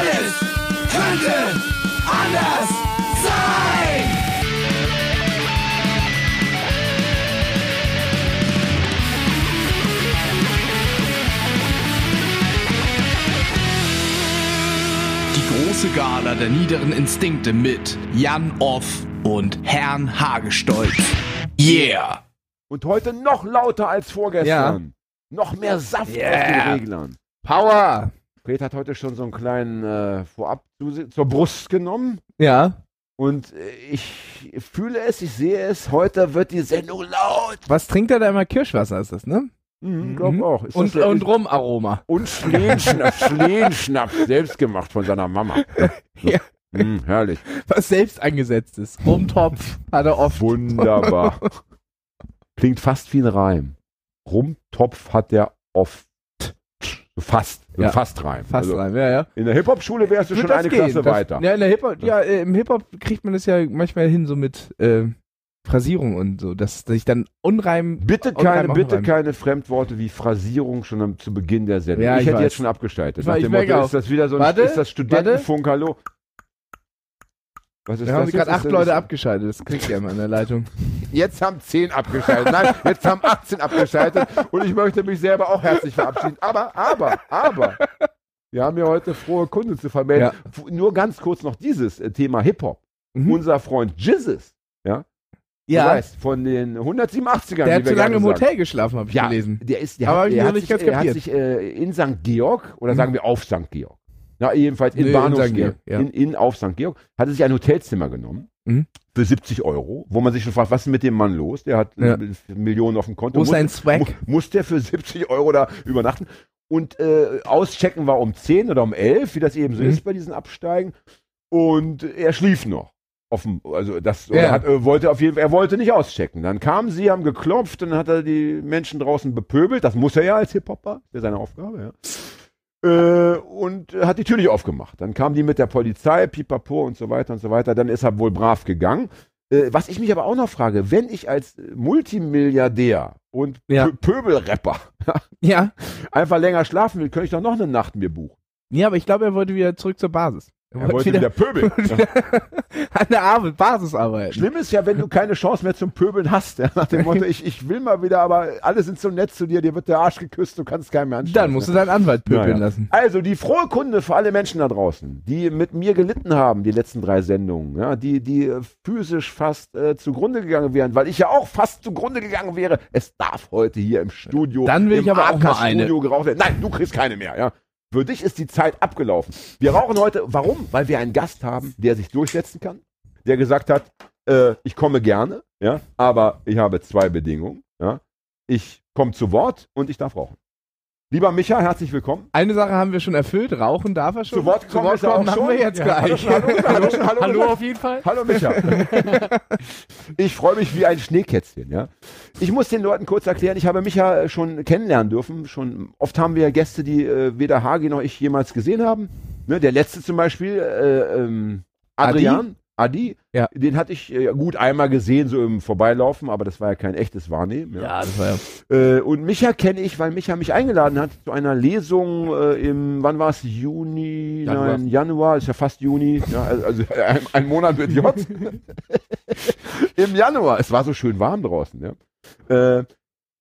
Alles könnte anders sein. Die große Gala der niederen Instinkte mit Jan Off und Herrn Hagestolz. Yeah! Und heute noch lauter als vorgestern. Noch mehr Saft Yeah. auf den Reglern. Power! Fred hat heute schon so einen kleinen äh, Vorab zu- zur Brust genommen. Ja. Und äh, ich fühle es, ich sehe es. Heute wird die Sendung laut. Was trinkt er da immer? Kirschwasser ist das, ne? Mhm, glaub Mhm. auch. Ist Und, das und Rumaroma. und Schlehenschnaps, Schlehenschnaps, selbst gemacht von seiner Mama. Ja. Mm, herrlich. Was selbst eingesetzt ist. Rumtopf hat er oft. Wunderbar. Klingt fast wie ein Reim. Rumtopf hat der oft. So Fast. So Ja. Fast Reim. Fast Also rein, ja, ja. In der Hip-Hop-Schule wärst du Wird schon eine gehen? Klasse das, weiter. Ja, in der Hip-Hop, ja, äh, im Hip-Hop kriegt man das ja manchmal hin, so mit äh, Phrasierung und so, dass sich dann Unreim. Bitte keine, bitte keine Fremdworte wie Phrasierung schon am, zu Beginn der Sendung. Ja, ich ich hätte weiß. jetzt schon abgeschaltet. Nach dem Motto, ist das wieder so ein Warte, ist das Studentenfunk, hallo? Was ist Da haben gerade acht Leute abgeschaltet, das kriegt ihr immer in der Leitung. Jetzt haben zehn abgeschaltet. Nein, jetzt haben 18 abgeschaltet. Und ich möchte mich selber auch herzlich verabschieden. Aber, aber, aber. Wir haben ja heute frohe Kunde zu vermelden. Ja. Nur ganz kurz noch dieses äh, Thema Hip-Hop. Mhm. Unser Freund Jizzes, du Ja, weißt, von den 187ern, der hat zu lange im. Hotel geschlafen, habe ich Ja, gelesen. der ist, der Aber hat, ich der hat nicht sich, ganz er hat sich äh, in St. Georg, oder Mhm. sagen wir auf St. Georg, na, jedenfalls in Nee, in. Georg, ja. in, in auf St. Georg, hat er sich ein Hotelzimmer genommen Mhm. für 70 Euro, wo man sich schon fragt, was ist mit dem Mann los? Der hat Ja. Millionen auf dem Konto. Wo ist Muss- sein Swag? mu- Muss der für 70 Euro da übernachten? Und äh, auschecken war um 10 oder um 11, wie das eben so Mhm. ist bei diesen Absteigen. Und er schlief noch. Offen, also das Ja. hat, äh, wollte auf jeden Fall, er wollte nicht auschecken. Dann kamen sie, haben geklopft und dann hat er die Menschen draußen bepöbelt. Das muss er ja als Hip-Hopper, das ist seine Aufgabe, ja. Äh, und hat die Tür nicht aufgemacht. Dann kamen die mit der Polizei, pipapo und so weiter und so weiter. Dann ist er wohl brav gegangen. Äh, was ich mich aber auch noch frage, wenn ich als Multimilliardär und Ja. Pö Pöbelrapper Ja. einfach länger schlafen will, könnte ich doch noch eine Nacht mir buchen. Ja, aber ich glaube, er wollte wieder zurück zur Basis. Er wollte wieder, pöbeln. an der Arbeit, Basis arbeiten. Schlimm ist ja, wenn du keine Chance mehr zum Pöbeln hast. Ja, nach dem Motto, ich, ich will mal wieder, aber alle sind so nett zu dir, dir wird der Arsch geküsst, du kannst keinem mehr anschauen. Dann musst du deinen Anwalt pöbeln Naja. lassen. Also die frohe Kunde für alle Menschen da draußen, die mit mir gelitten haben, die letzten drei Sendungen, ja, die, die äh, physisch fast äh, zugrunde gegangen wären, weil ich ja auch fast zugrunde gegangen wäre. Es darf heute hier im Studio, Dann will im ich aber auch mal eine. Studio geraucht werden. Nein, du kriegst keine mehr, ja. Für dich ist die Zeit abgelaufen. Wir rauchen heute, warum? Weil wir einen Gast haben, der sich durchsetzen kann, der gesagt hat, äh, ich komme gerne, ja, aber ich habe zwei Bedingungen, ja. Ich komme zu Wort und ich darf rauchen. Lieber Micha, herzlich willkommen. Eine Sache haben wir schon erfüllt. Rauchen darf er schon. Zu Wort kommen ist er auch machen schon. wir jetzt Ja, gleich. Hallo, hallo, hallo, hallo, hallo, Hallo auf jeden Fall. hallo Micha. Ich freue mich wie ein Schneekätzchen, ja. Ich muss den Leuten kurz erklären, ich habe Micha schon kennenlernen dürfen. Schon oft haben wir Gäste, die äh, weder Hagi noch ich jemals gesehen haben. Ne, der letzte zum Beispiel, äh, ähm, Adrian, Adi, Ja. den hatte ich äh, gut einmal gesehen, so im Vorbeilaufen, aber das war ja kein echtes Wahrnehmen. Ja. Ja, das war ja. Äh, und Micha kenne ich, weil Micha mich eingeladen hat zu einer Lesung äh, im, wann war es, Juni, Januar. nein, Januar, ist ja fast Juni, ja, also also ein, ein Monat mit J. Im Januar, es war so schön warm draußen, ja. Äh,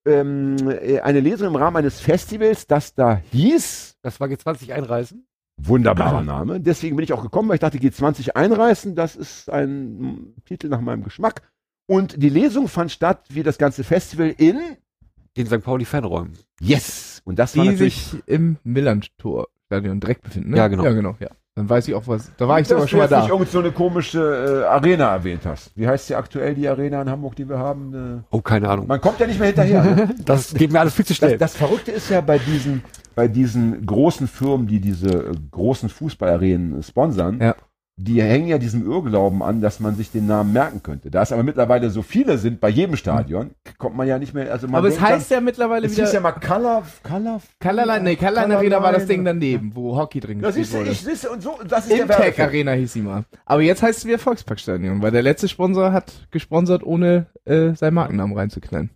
ähm, äh, eine Lesung im Rahmen eines Festivals, das da hieß, Das war G20 einreisen. Wunderbarer Name, deswegen bin ich auch gekommen, weil ich dachte, G20 einreißen, das ist ein Titel nach meinem Geschmack. Und die Lesung fand statt, wie das ganze Festival in Den St. Pauli Fanräumen. Yes. Und das war Die natürlich sich im Millantor-Stadion direkt befinden, ne? Ja, genau. Ja, genau, ja. Dann weiß ich auch was. Da war ich Dass sogar du schon mal da. nicht irgend so eine komische äh, Arena erwähnt hast. Wie heißt die aktuell, die Arena in Hamburg, die wir haben? Oh, keine Äh, Ahnung. man kommt ja nicht mehr hinterher. Ne? Das geht mir alles viel zu Das, schnell. das Verrückte ist ja bei diesen, bei diesen großen Firmen, die diese äh, großen Fußballarenen sponsern, Ja. die hängen ja diesem Irrglauben an, dass man sich den Namen merken könnte. Da es aber mittlerweile so viele sind bei jedem Stadion, kommt man ja nicht mehr. Also man Aber es heißt ja mittlerweile dann, es hieß ja wieder. mal Color, Color, Colorline, nee, Colorline Arena war das Ding dann. daneben, wo Hockey drin Das gespielt wurde. ich und so, das ist der Imtech Werbefilm. Arena hieß sie mal. Aber jetzt heißt es wieder Volksparkstadion, weil der letzte Sponsor hat gesponsert, ohne äh, seinen Markennamen reinzuknallen.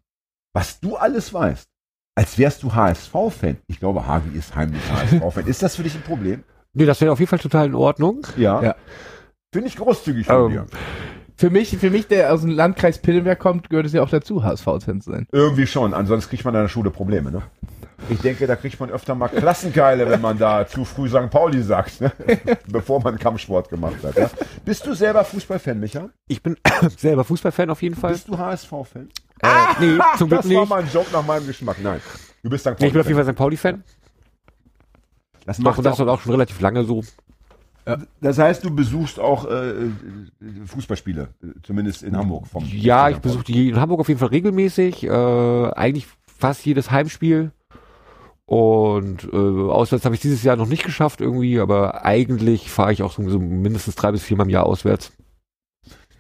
was du alles weißt, als wärst du HSV-Fan. Ich glaube, Hagi ist heimlich HSV-Fan. Ist das für dich ein Problem? Nee, das wäre auf jeden Fall total in Ordnung. Ja. Ja. Finde ich großzügig von Ähm, dir. Für mich, für mich, der aus dem Landkreis Pinneberg kommt, gehört es ja auch dazu, HSV-Fan zu sein. Irgendwie schon, ansonsten kriegt man in der Schule Probleme, ne? Ich denke, da kriegt man öfter mal Klassenkeile, wenn man da zu früh St. Pauli sagt, ne? bevor man Kampfsport gemacht hat. Ja? Bist du selber Fußballfan, Micha? Ich bin selber Fußballfan auf jeden Fall. Bist du HSV-Fan? Äh, nee, zum Glück Das war nicht. mal ein Joke nach meinem Geschmack. Nein, du bist St. Nee, ich bin auf jeden Pauli. Fall St. Pauli-Fan. Das, macht und das auch, auch schon relativ lange so. das heißt, du besuchst auch äh, äh, Fußballspiele, äh, zumindest in Hamburg. Vom Ja, ich besuche die in Hamburg auf jeden Fall regelmäßig. Äh, eigentlich fast jedes Heimspiel. Und äh, auswärts habe ich dieses Jahr noch nicht geschafft irgendwie, aber eigentlich fahre ich auch so, so mindestens drei bis viermal im Jahr auswärts.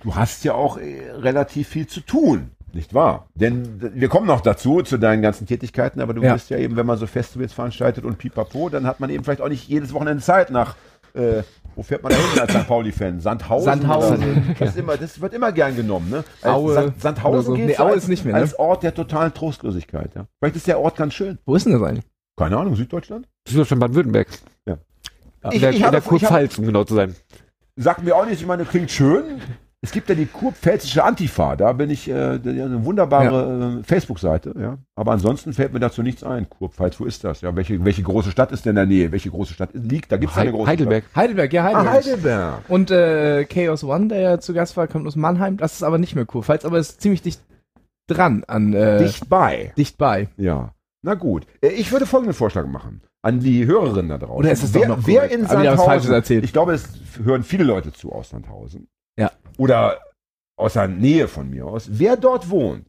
Du hast ja auch äh, relativ viel zu tun, nicht wahr? Denn wir kommen noch dazu, zu deinen ganzen Tätigkeiten, aber du Ja. bist ja eben, wenn man so Festivals veranstaltet und pipapo, dann hat man eben vielleicht auch nicht jedes Wochenende Zeit nach, äh, wo fährt man da hin als St. Pauli-Fan? Sandhausen? Sandhausen. so? Das, ist immer, das wird immer gern genommen, ne? Als Aue Sand, Sandhausen so. gilt Nee, Aue als, ist nicht mehr, ne? als Ort der totalen Trostlosigkeit, ja. Vielleicht ist der Ort ganz schön. Wo ist denn das eigentlich? Keine Ahnung, Süddeutschland? Süddeutschland Baden-Württemberg. Ja. In der, in der Kurpfalz, um genau zu sein. Sagt mir auch nicht, ich meine, klingt schön. Es gibt ja die kurpfälzische Antifa, da bin ich, äh, ja, eine wunderbare äh, Facebook-Seite, ja. Aber ansonsten fällt mir dazu nichts ein. Kurpfalz, wo ist das? Ja, welche, welche große Stadt ist denn in der Nähe? Welche große Stadt liegt? Da gibt es eine große Heidelberg. Heidelberg, ja, Stadt. Heidelberg. Ah, Heidelberg. Und äh, Chaos One, der ja zu Gast war, kommt aus Mannheim. Das ist aber nicht mehr Kurpfalz, aber ist ziemlich dicht dran an äh, Dicht bei. dicht bei. Ja. Na gut. Äh, Ich würde folgenden Vorschlag machen. An die Hörerinnen da draußen. Oder ist es doch wer, noch wer korrekt? in Hab ich was Falsches Sandhausen, erzählt? ich glaube, es hören viele Leute zu aus Sandhausen. Ja. Oder aus der Nähe von mir aus. Wer dort wohnt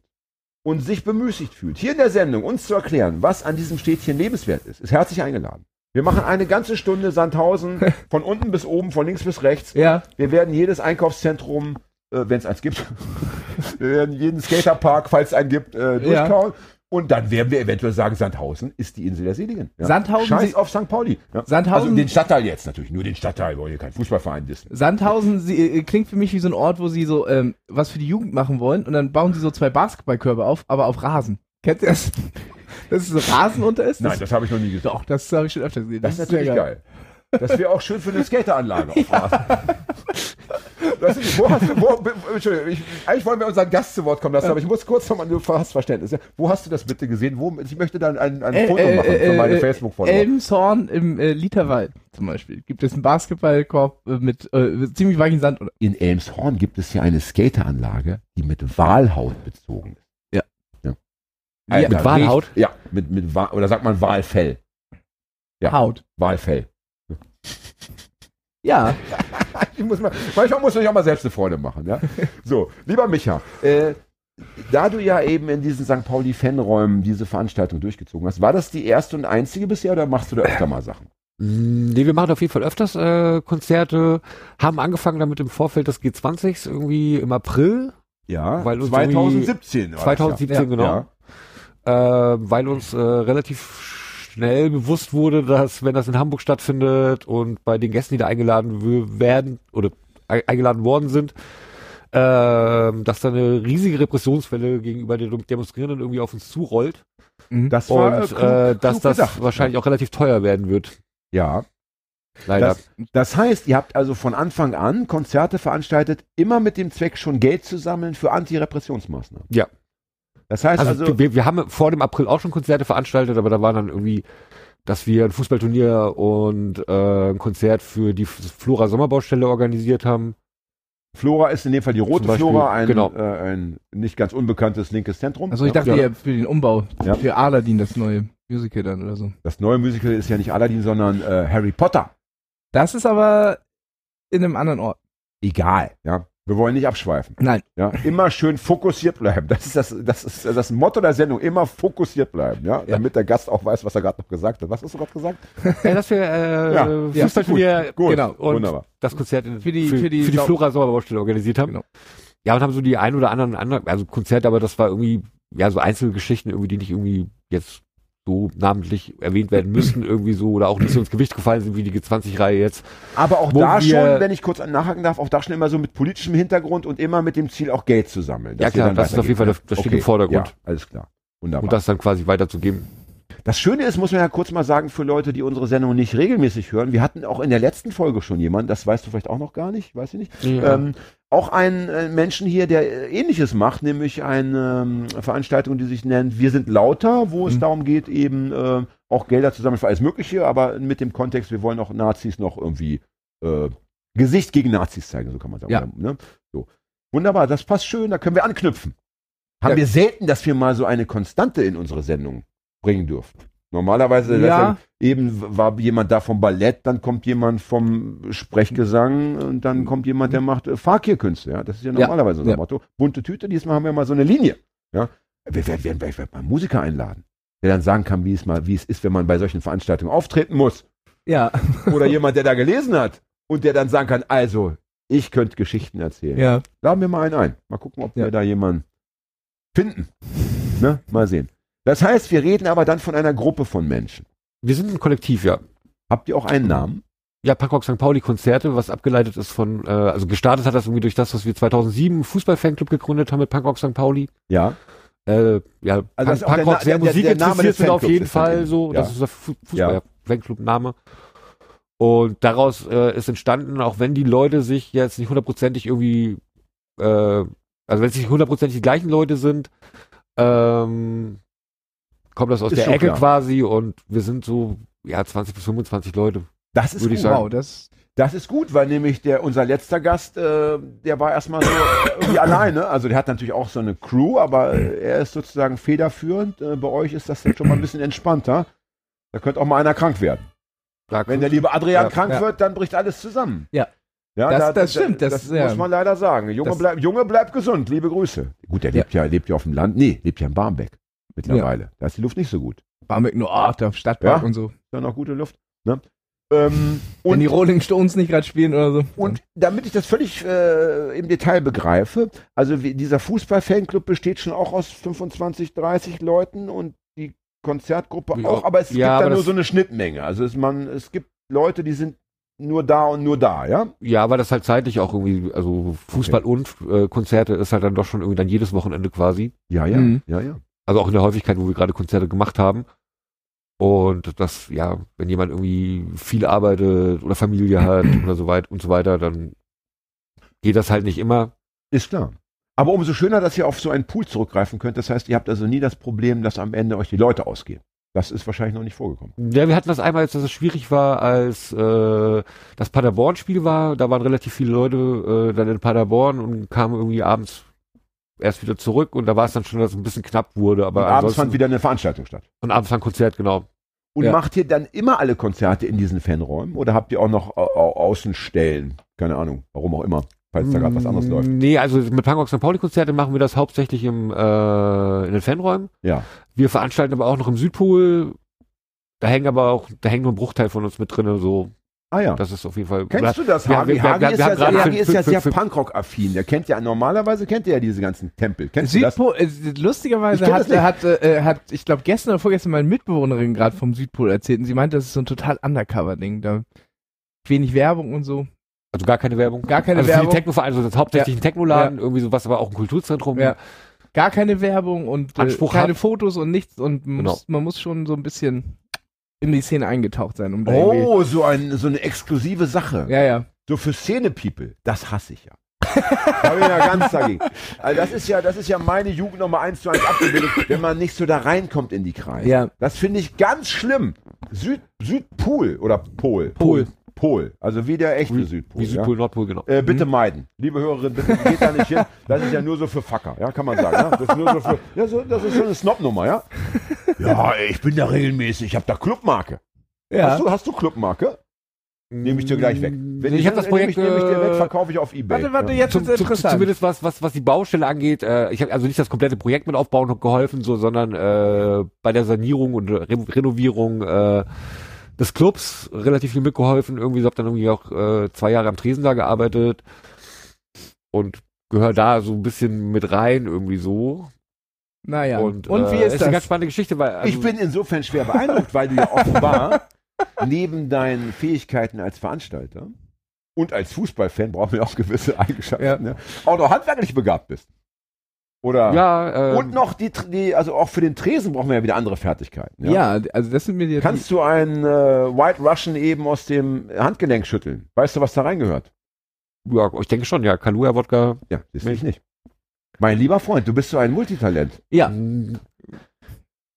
und sich bemüßigt fühlt, hier in der Sendung uns zu erklären, was an diesem Städtchen lebenswert ist, ist herzlich eingeladen. Wir machen eine ganze Stunde Sandhausen von unten bis oben, von links bis rechts. Ja, Wir werden jedes Einkaufszentrum, äh, wenn es eins gibt, wir werden jeden Skaterpark, falls es einen gibt, äh, durchkauen. Und dann werden wir eventuell sagen, Sandhausen ist die Insel der Seligen. Ja. Sandhausen Scheiß auf St. Pauli. Ja. Sandhausen- Also den Stadtteil jetzt natürlich, nur den Stadtteil, wir wollen hier keinen Fußballverein wissen. Sandhausen sie, äh, klingt für mich wie so ein Ort, wo sie so ähm, was für die Jugend machen wollen und dann bauen sie so zwei Basketballkörbe auf, aber auf Rasen. Kennt ihr das? Dass es so Rasen unter ist? Nein, das habe ich noch nie gesehen. Doch, das habe ich schon öfter gesehen. Das ist sehr natürlich geil. Das wäre auch schön für eine Skateranlage. Rasen. Weißt du, wo hast du, wo, Entschuldigung, ich, eigentlich wollen wir unseren Gast zu Wort kommen lassen, aber ich muss kurz nochmal, du hast Verständnis. Ja? Wo hast du das bitte gesehen? Wo, ich möchte dann ein, ein Äh, Foto äh, machen für äh, meine äh, Facebook-Follower. Elmshorn im äh, Literwald zum Beispiel. Gibt es einen Basketballkorb äh, mit äh, ziemlich weichem Sand? Oder? In Elmshorn gibt es ja eine Skateranlage, die mit Walhaut bezogen ist. Ja. ja. Ja, mit Walhaut? Ja, mit, mit oder sagt man Walfell. Ja. Haut. Walfell. Ja. Ich muss mal, manchmal muss ich auch mal selbst eine Freude machen, ja. So, lieber Micha, äh, da du ja eben in diesen St. Pauli-Fanräumen diese Veranstaltung durchgezogen hast, war das die erste und einzige bisher oder machst du da öfter mal Sachen? Mm, Nee, wir machen auf jeden Fall öfters äh, Konzerte, haben angefangen damit im Vorfeld des G20s irgendwie im April Ja, Weil uns 2017. war das 2017, ja. genau. Ja. äh, weil uns äh, relativ schnell bewusst wurde, dass wenn das in Hamburg stattfindet und bei den Gästen, die da eingeladen werden oder e eingeladen worden sind, ähm, dass da eine riesige Repressionswelle gegenüber den Demonstrierenden irgendwie auf uns zurollt Mhm. Das und war äh, klug, äh, dass das gedacht. wahrscheinlich auch relativ teuer werden wird. Ja, Leider. Das, das heißt, ihr habt also von Anfang an Konzerte veranstaltet, immer mit dem Zweck, schon Geld zu sammeln für Antirepressionsmaßnahmen. Ja. Das heißt Also, also, wir, wir haben vor dem April auch schon Konzerte veranstaltet, aber da war dann irgendwie, dass wir ein Fußballturnier und äh, ein Konzert für die Flora Sommerbaustelle organisiert haben. Flora ist in dem Fall die rote Beispiel, Flora, ein, genau. äh, ein nicht ganz unbekanntes linkes Zentrum. Also ich Ja. dachte ja, für den Umbau, Ja. für Aladdin das neue Musical dann oder so. Das neue Musical ist ja nicht Aladdin, sondern äh, Harry Potter. Das ist aber in einem anderen Ort. Egal, ja. Wir wollen nicht abschweifen. Nein. Ja, immer schön fokussiert bleiben. Das ist das, das ist das Motto der Sendung. Immer fokussiert bleiben, ja, damit der Gast auch weiß, was er gerade noch gesagt hat. Was hast du gerade gesagt? Ja, dass wir äh, Ja, ja, Fußballturnier Gut, Genau. und wunderbar. das Konzert in, Für die- für, für die für die Flora Sommerbaustelle organisiert haben. Genau. Ja, und haben so die ein oder anderen, anderen also Konzerte, aber das war irgendwie, ja, so Einzelgeschichten irgendwie, die nicht irgendwie jetzt so namentlich erwähnt werden müssten, irgendwie so, oder auch nicht so ins Gewicht gefallen sind wie die G20-Reihe jetzt. Aber auch da schon, wenn ich kurz nachhaken darf, auch da schon immer so mit politischem Hintergrund und immer mit dem Ziel, auch Geld zu sammeln. Ja, klar, das ist auf jeden. Fall, das steht im Vordergrund. Ja, alles klar. Wunderbar. Und das dann quasi weiterzugeben. Das Schöne ist, muss man ja kurz mal sagen, für Leute, die unsere Sendung nicht regelmäßig hören, wir hatten auch in der letzten Folge schon jemanden, das weißt du vielleicht auch noch gar nicht, weiß ich nicht, Ja. ähm, auch einen äh, Menschen hier, der äh, ähnliches macht, nämlich eine ähm, Veranstaltung, die sich nennt Wir sind lauter, wo es Mhm. darum geht, eben äh, auch Gelder zu sammeln für alles Mögliche, aber mit dem Kontext, wir wollen auch Nazis noch irgendwie äh, Gesicht gegen Nazis zeigen, so kann man sagen. Ja. Ne? So. Wunderbar, das passt schön, da können wir anknüpfen. Haben Ja. wir selten, dass wir mal so eine Konstante in unsere Sendung bringen dürfen. Normalerweise Ja. eben war jemand da vom Ballett, dann kommt jemand vom Sprechgesang und dann kommt jemand, der macht äh, Fakirkünste. Ja? Das ist ja Ja. normalerweise unser Ja. Motto. Bunte Tüte, diesmal haben wir mal so eine Linie. Ja? Wir werden, werden, werden mal einen Musiker einladen, der dann sagen kann, wie es mal, wie es ist, wenn man bei solchen Veranstaltungen auftreten muss. Ja, Oder jemand, der da gelesen hat und der dann sagen kann, also, ich könnte Geschichten erzählen. ja. Laden wir mal einen ein. Mal gucken, ob Ja. wir da jemanden finden. Ne? Mal sehen. Das heißt, wir reden aber dann von einer Gruppe von Menschen. Wir sind ein Kollektiv, ja. Habt ihr auch einen Namen? Ja, Punkrock St. Pauli Konzerte, was abgeleitet ist von, äh, also gestartet hat das irgendwie durch das, was wir 2007 Fußball-Fanclub gegründet haben mit Punkrock St. Pauli. Ja. Äh, ja, Also der Punkrock sehr der- der- Musik der Name interessiert des sind auf jeden Fall so. Ja. Das ist der. Fußball-Fanclub-Name. Und daraus äh, ist entstanden, auch wenn die Leute sich jetzt nicht hundertprozentig irgendwie, äh, also wenn es nicht hundertprozentig die gleichen Leute sind, ähm, kommt das aus Ist der Ecke klar. quasi und wir sind so, ja, 20 bis 25 Leute. Das ist gut. sagen. Wow, das. Das ist gut, weil nämlich der unser letzter Gast, äh, der war erstmal so irgendwie alleine. Also der hat natürlich auch so eine Crew, aber äh, er ist sozusagen federführend. Äh, bei euch ist das jetzt schon mal ein bisschen entspannter. Da könnte auch mal einer krank werden. Da Wenn der liebe Adrian Ja. krank Ja. wird, dann bricht alles zusammen. Ja. Ja, Das- da- das da- stimmt, das- Das, ja. muss man leider sagen. Junge, Das- bleib, Junge bleibt gesund. Liebe Grüße. Gut, der Ja. lebt ja, lebt ja auf dem Land. Nee, lebt ja in Barmbek mittlerweile. Da ist die Luft nicht so gut. Barmbek nur Ort auf Stadtpark Ja. und so. Ist ja noch gute Luft. Ne? Ähm, Wenn und die Rolling Stones nicht gerade spielen oder so. Und damit ich das völlig äh, im Detail begreife, also wie, dieser Fußball-Fanclub besteht schon auch aus 25, 30 Leuten und die Konzertgruppe Ja, auch, aber es ja, gibt aber da nur so eine Schnittmenge. Also es, man, es gibt Leute, die sind nur da und nur da, ja? Ja, weil das halt zeitlich auch irgendwie, also Fußball und äh, Konzerte ist halt dann doch schon irgendwie dann jedes Wochenende quasi. Ja, ja, Mhm. ja, ja. Also auch in der Häufigkeit, wo wir gerade Konzerte gemacht haben. Und das, ja, wenn jemand irgendwie viel arbeitet oder Familie hat oder so weit und so weiter, dann geht das halt nicht immer. Ist klar. Aber umso schöner, dass ihr auf so einen Pool zurückgreifen könnt. Das heißt, ihr habt also nie das Problem, dass am Ende euch die Leute ausgehen. Das ist wahrscheinlich noch nicht vorgekommen. Ja, wir hatten das einmal, dass es schwierig war, als äh, das Paderborn-Spiel war. Da waren relativ viele Leute äh, dann in Paderborn und kamen irgendwie abends erst wieder zurück und da war es dann schon, dass es ein bisschen knapp wurde. Aber Und abends fand wieder eine Veranstaltung statt. und abends war ein Konzert, genau. Und Ja. macht ihr dann immer alle Konzerte in diesen Fanräumen oder habt ihr auch noch au au Außenstellen? Keine Ahnung, warum auch immer, falls da gerade was anderes Mm, läuft. Nee, also mit Punkrock St. Pauli Konzerte machen wir das hauptsächlich im, äh, in den Fanräumen. Ja. Wir veranstalten aber auch noch im Südpol. Da hängen aber auch, da hängt nur ein Bruchteil von uns mit drin, so. Ah ja. Das ist auf jeden Fall. Kennst du das? Hagi, Hagi ist ja, Hagi ist ja sehr Punkrock-affin. Der kennt ja, normalerweise kennt er ja diese ganzen Tempel. Kennst du das? Südpol, äh, lustigerweise hat, das hat, äh, hat, ich glaube, gestern oder vorgestern meine Mitbewohnerin gerade vom Südpol erzählt und sie meinte, das ist so ein total Undercover-Ding. Da wenig Werbung und so. Also gar keine Werbung. Gar keine also Werbung. Die Technovereine, also das ist hauptsächlich ein Technoladen, irgendwie sowas, aber auch ein Kulturzentrum. Ja. Gar keine Werbung und äh, keine hat. Fotos und nichts und man, Genau. muss, man muss schon so ein bisschen in die Szene eingetaucht sein, um. Oh, so, ein, so eine exklusive Sache. Ja, ja. So für Szene-People. Das hasse ich ja. da bin ich ja ganz dagegen. Also das ist ja, das ist ja meine Jugend nochmal eins zu eins abgebildet, wenn man nicht so da reinkommt in die Kreise. Ja. Das finde ich ganz schlimm. Süd, Südpol oder Pol. Pol. Pol. Also wie der echte Wie, Südpol. wie ja? Südpol, Nordpol, genau. Äh, bitte meiden. Liebe Hörerinnen, bitte geht da nicht hin. Das ist ja nur so für Facker, ja, kann man sagen. Ja? Das ist nur so für, ja, so, das ist so eine Snob-Nummer, ja? Ja, ich bin da regelmäßig, ich habe da Clubmarke. Ja. Hast, du, hast du Clubmarke? Nehme ich dir gleich weg. Wenn ich habe das Projekt. Nehme ich, nehm ich dir weg, äh, verkaufe ich auf Ebay. Warte, warte, jetzt wird's zum, interessant. zumindest was, was, was die Baustelle angeht, äh, ich habe also nicht das komplette Projekt mit aufbauen geholfen, so, sondern äh, bei der Sanierung und Re Renovierung äh, des Clubs relativ viel mitgeholfen. Irgendwie habe dann irgendwie auch äh, zwei Jahre am Tresen da gearbeitet und gehöre da so ein bisschen mit rein irgendwie so. Naja. Und, Und, äh, wie ist eine ganz das? spannende Geschichte, weil also, Ich bin insofern schwer beeindruckt, weil du ja offenbar neben deinen Fähigkeiten als Veranstalter und als Fußballfan, brauchen wir auch gewisse Eigenschaften, Ja. ne, auch noch handwerklich begabt bist. Oder? Ja, ähm, Und noch die, die, also auch für den Tresen brauchen wir ja wieder andere Fertigkeiten. Ja, also das sind mir die. Kannst du einen äh, White Russian eben aus dem Handgelenk schütteln? Weißt du, was da reingehört? ja, ich denke schon, ja. Kahlua-Wodka. Ja, das ich nicht. Mein lieber Freund, du bist so ein Multitalent. ja,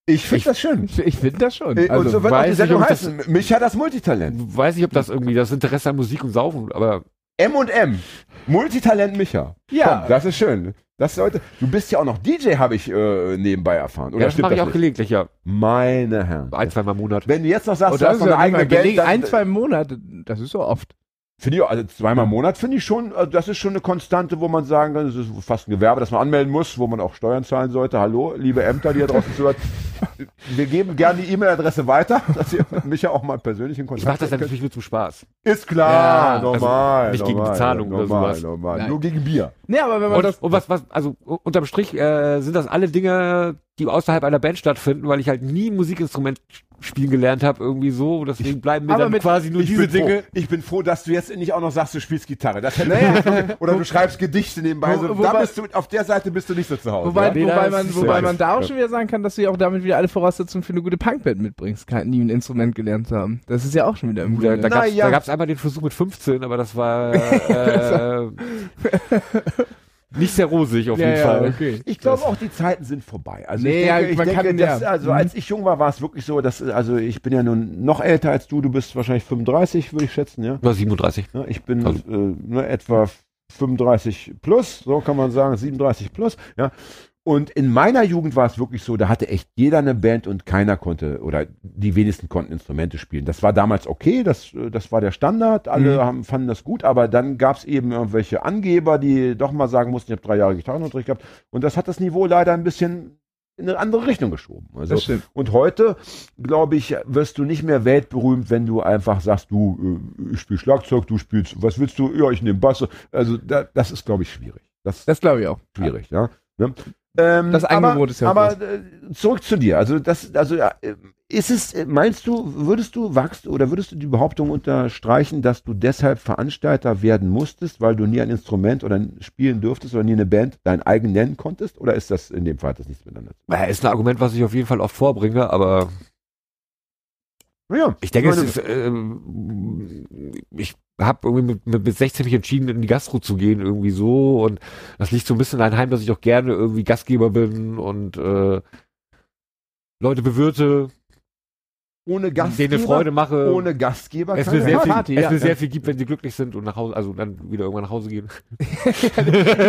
Ich finde das schön. ich, finde das schon. Äh, Also, und so wird auch die weiß Sendung nicht, ob das- heißen. Micha das Multitalent. Weiß nicht, ob das irgendwie das Interesse an Musik und Saufen, aber M und M. Multitalent Micha. Ja. Komm, das ist schön. Das sollte, du bist ja auch noch DJ, habe ich äh, nebenbei erfahren. Oder ja, das stimmt mache ich auch nicht? gelegentlich, ja. Meine Herren. Ein, zweimal im Monat. Wenn du jetzt noch sagst, du das hast ist noch eine eigene Band, dann, ein, zwei Monate, das ist so oft. Finde ich, also zweimal im Monat finde ich schon, also das ist schon eine Konstante, wo man sagen kann, das ist fast ein Gewerbe, das man anmelden muss, wo man auch Steuern zahlen sollte. Hallo, liebe Ämter, die hier draußen zuhört. Wir geben gerne die E-Mail-Adresse weiter, dass ihr mit Micha auch mal persönlich in Ich Kontakt mache das natürlich nur zum Spaß. Ist klar, Ja, normal. also nicht gegen normal, Bezahlung oder normal, sowas. Normal. Nein. Nur gegen Bier. Nee, aber wenn man Und, das. und was, was, also unterm Strich äh, sind das alle Dinge, die außerhalb einer Band stattfinden, weil ich halt nie Musikinstrument spielen gelernt habe, irgendwie so. Deswegen bleiben mir aber dann mit- quasi nur diese bin, Dinge. froh, ich bin froh, dass du jetzt nicht auch noch sagst, du spielst Gitarre. Das hätte oder du schreibst Gedichte nebenbei. Wo- So, da wobei- bist du, auf der Seite bist du nicht so zu Hause. Wobei, ja? Nee, wobei, man, wobei man da auch Ja. schon wieder sagen kann, dass du ja auch damit wieder alle Voraussetzungen für eine gute Punkband mitbringst, nie ein Instrument gelernt zu haben. Das ist ja auch schon wieder im Da, Grunde. da, gab's, Na ja. da gab's einmal den Versuch mit 15, aber das war äh, nicht sehr rosig auf ja, jeden ja, Fall. okay. Ich glaube auch, die Zeiten sind vorbei. Also Nee, ich ja, denke, ich man denke kann- dass, ja. also als ich jung war, war es wirklich so, dass, also ich bin ja nun noch älter als du, du bist wahrscheinlich 35, würde ich schätzen, ja. War 37. Ja, Ich bin Also- äh, ne, etwa 35 plus, so kann man sagen, 37 plus, ja. Und in meiner Jugend war es wirklich so, da hatte echt jeder eine Band und keiner konnte oder die wenigsten konnten Instrumente spielen. Das war damals okay, das, äh, das war der Standard, alle Mhm. haben, fanden das gut, aber dann gab es eben irgendwelche Angeber, die doch mal sagen mussten, ich habe drei Jahre Gitarrenunterricht gehabt und das hat das Niveau leider ein bisschen in eine andere Richtung geschoben. Also, und heute, glaube ich, wirst du nicht mehr weltberühmt, wenn du einfach sagst, du, äh, ich spiele Schlagzeug, du spielst, was willst du? Ja, ich nehme Bass. Also da, das ist, glaube ich, schwierig. Das Das glaube ich auch. schwierig, ja. Ne? Ähm, Das Angebot aber, ist ja Aber äh, zurück zu dir. Also das, also äh, ist es, äh, meinst du, würdest du wachst oder würdest du die Behauptung unterstreichen, dass du deshalb Veranstalter werden musstest, weil du nie ein Instrument oder spielen dürftest oder nie eine Band dein eigen nennen konntest? Oder ist das in dem Fall das nichts miteinander? zu Äh, Ist ein Argument, was ich auf jeden Fall oft vorbringe, aber? Ja, ich denke, es meine- ist, ähm, ich habe irgendwie mit, mit, mit 16 mich entschieden, in die Gastro zu gehen, irgendwie so. Und das liegt so ein bisschen daheim, dass ich auch gerne irgendwie Gastgeber bin und äh, Leute bewirte, ohne denen Gastgeber, eine Freude mache. ohne Gastgeber es keine mir sehr viel, Party, es ja. mir sehr viel gibt, wenn sie glücklich sind und nach Hause, also dann wieder irgendwann nach Hause gehen.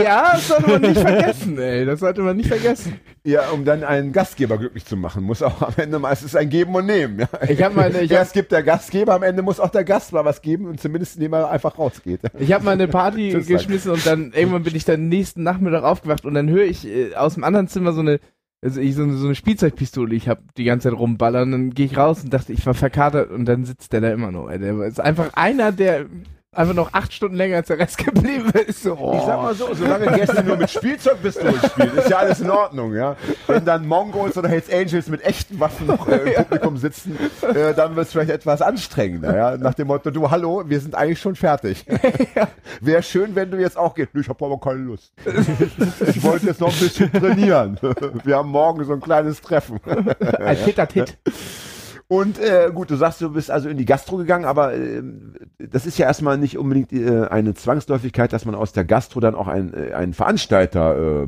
ja, das sollte man nicht vergessen, ey. Das sollte man nicht vergessen. Ja, um dann einen Gastgeber glücklich zu machen, muss auch am Ende meistens ein Geben und Nehmen. Ja. Ich habe meine, ich hab, Erst gibt der Gastgeber, am Ende muss auch der Gast mal was geben und zumindest indem er einfach rausgeht. ich hab mal eine Party Frank. geschmissen und dann irgendwann bin ich dann nächsten Nachmittag aufgewacht und dann höre ich äh, aus dem anderen Zimmer so eine also ich so eine, so eine Spielzeugpistole, ich hab die ganze Zeit rumballern, dann gehe ich raus und dachte, ich war verkatert und dann sitzt der da immer noch. Der ist einfach einer, der einfach noch acht Stunden länger als der Rest geblieben ist. So, oh. Ich sag mal so, solange Gäste nur mit Spielzeugpistolen spielen, ist ja alles in Ordnung, ja. Wenn dann Mongols oder Hells Angels mit echten Waffen noch, äh, im Publikum sitzen, äh, dann wird es vielleicht etwas anstrengender, ja. Nach dem Motto, du, hallo, wir sind eigentlich schon fertig. Wäre schön, wenn du jetzt auch gehst. Ich habe aber keine Lust. ich wollte jetzt noch ein bisschen trainieren. Wir haben morgen so ein kleines Treffen. ein Tit-a-Tit. Und äh, gut, du sagst, du bist also in die Gastro gegangen, aber ähm, das ist ja erstmal nicht unbedingt äh, eine Zwangsläufigkeit, dass man aus der Gastro dann auch ein, äh, einen Veranstalter, äh,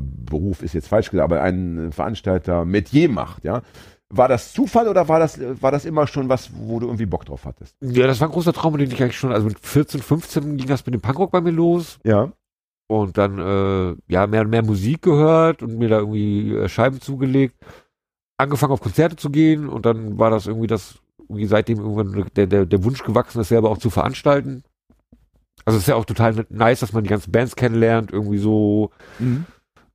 ist jetzt falsch gesagt, aber einen Veranstalter Metier macht, ja. War das Zufall oder war das, äh, war das immer schon was, wo du irgendwie Bock drauf hattest? Ja, das war ein großer Traum, den ich eigentlich schon, also mit 14, 15 ging das mit dem Punkrock bei mir los. Ja. und dann äh, ja mehr und mehr Musik gehört und mir da irgendwie äh, Scheiben zugelegt, angefangen auf Konzerte zu gehen und dann war das irgendwie das irgendwie seitdem irgendwann der der der Wunsch gewachsen, das selber auch zu veranstalten. Also es ist ja auch total nice, dass man die ganzen Bands kennenlernt, irgendwie so Mhm.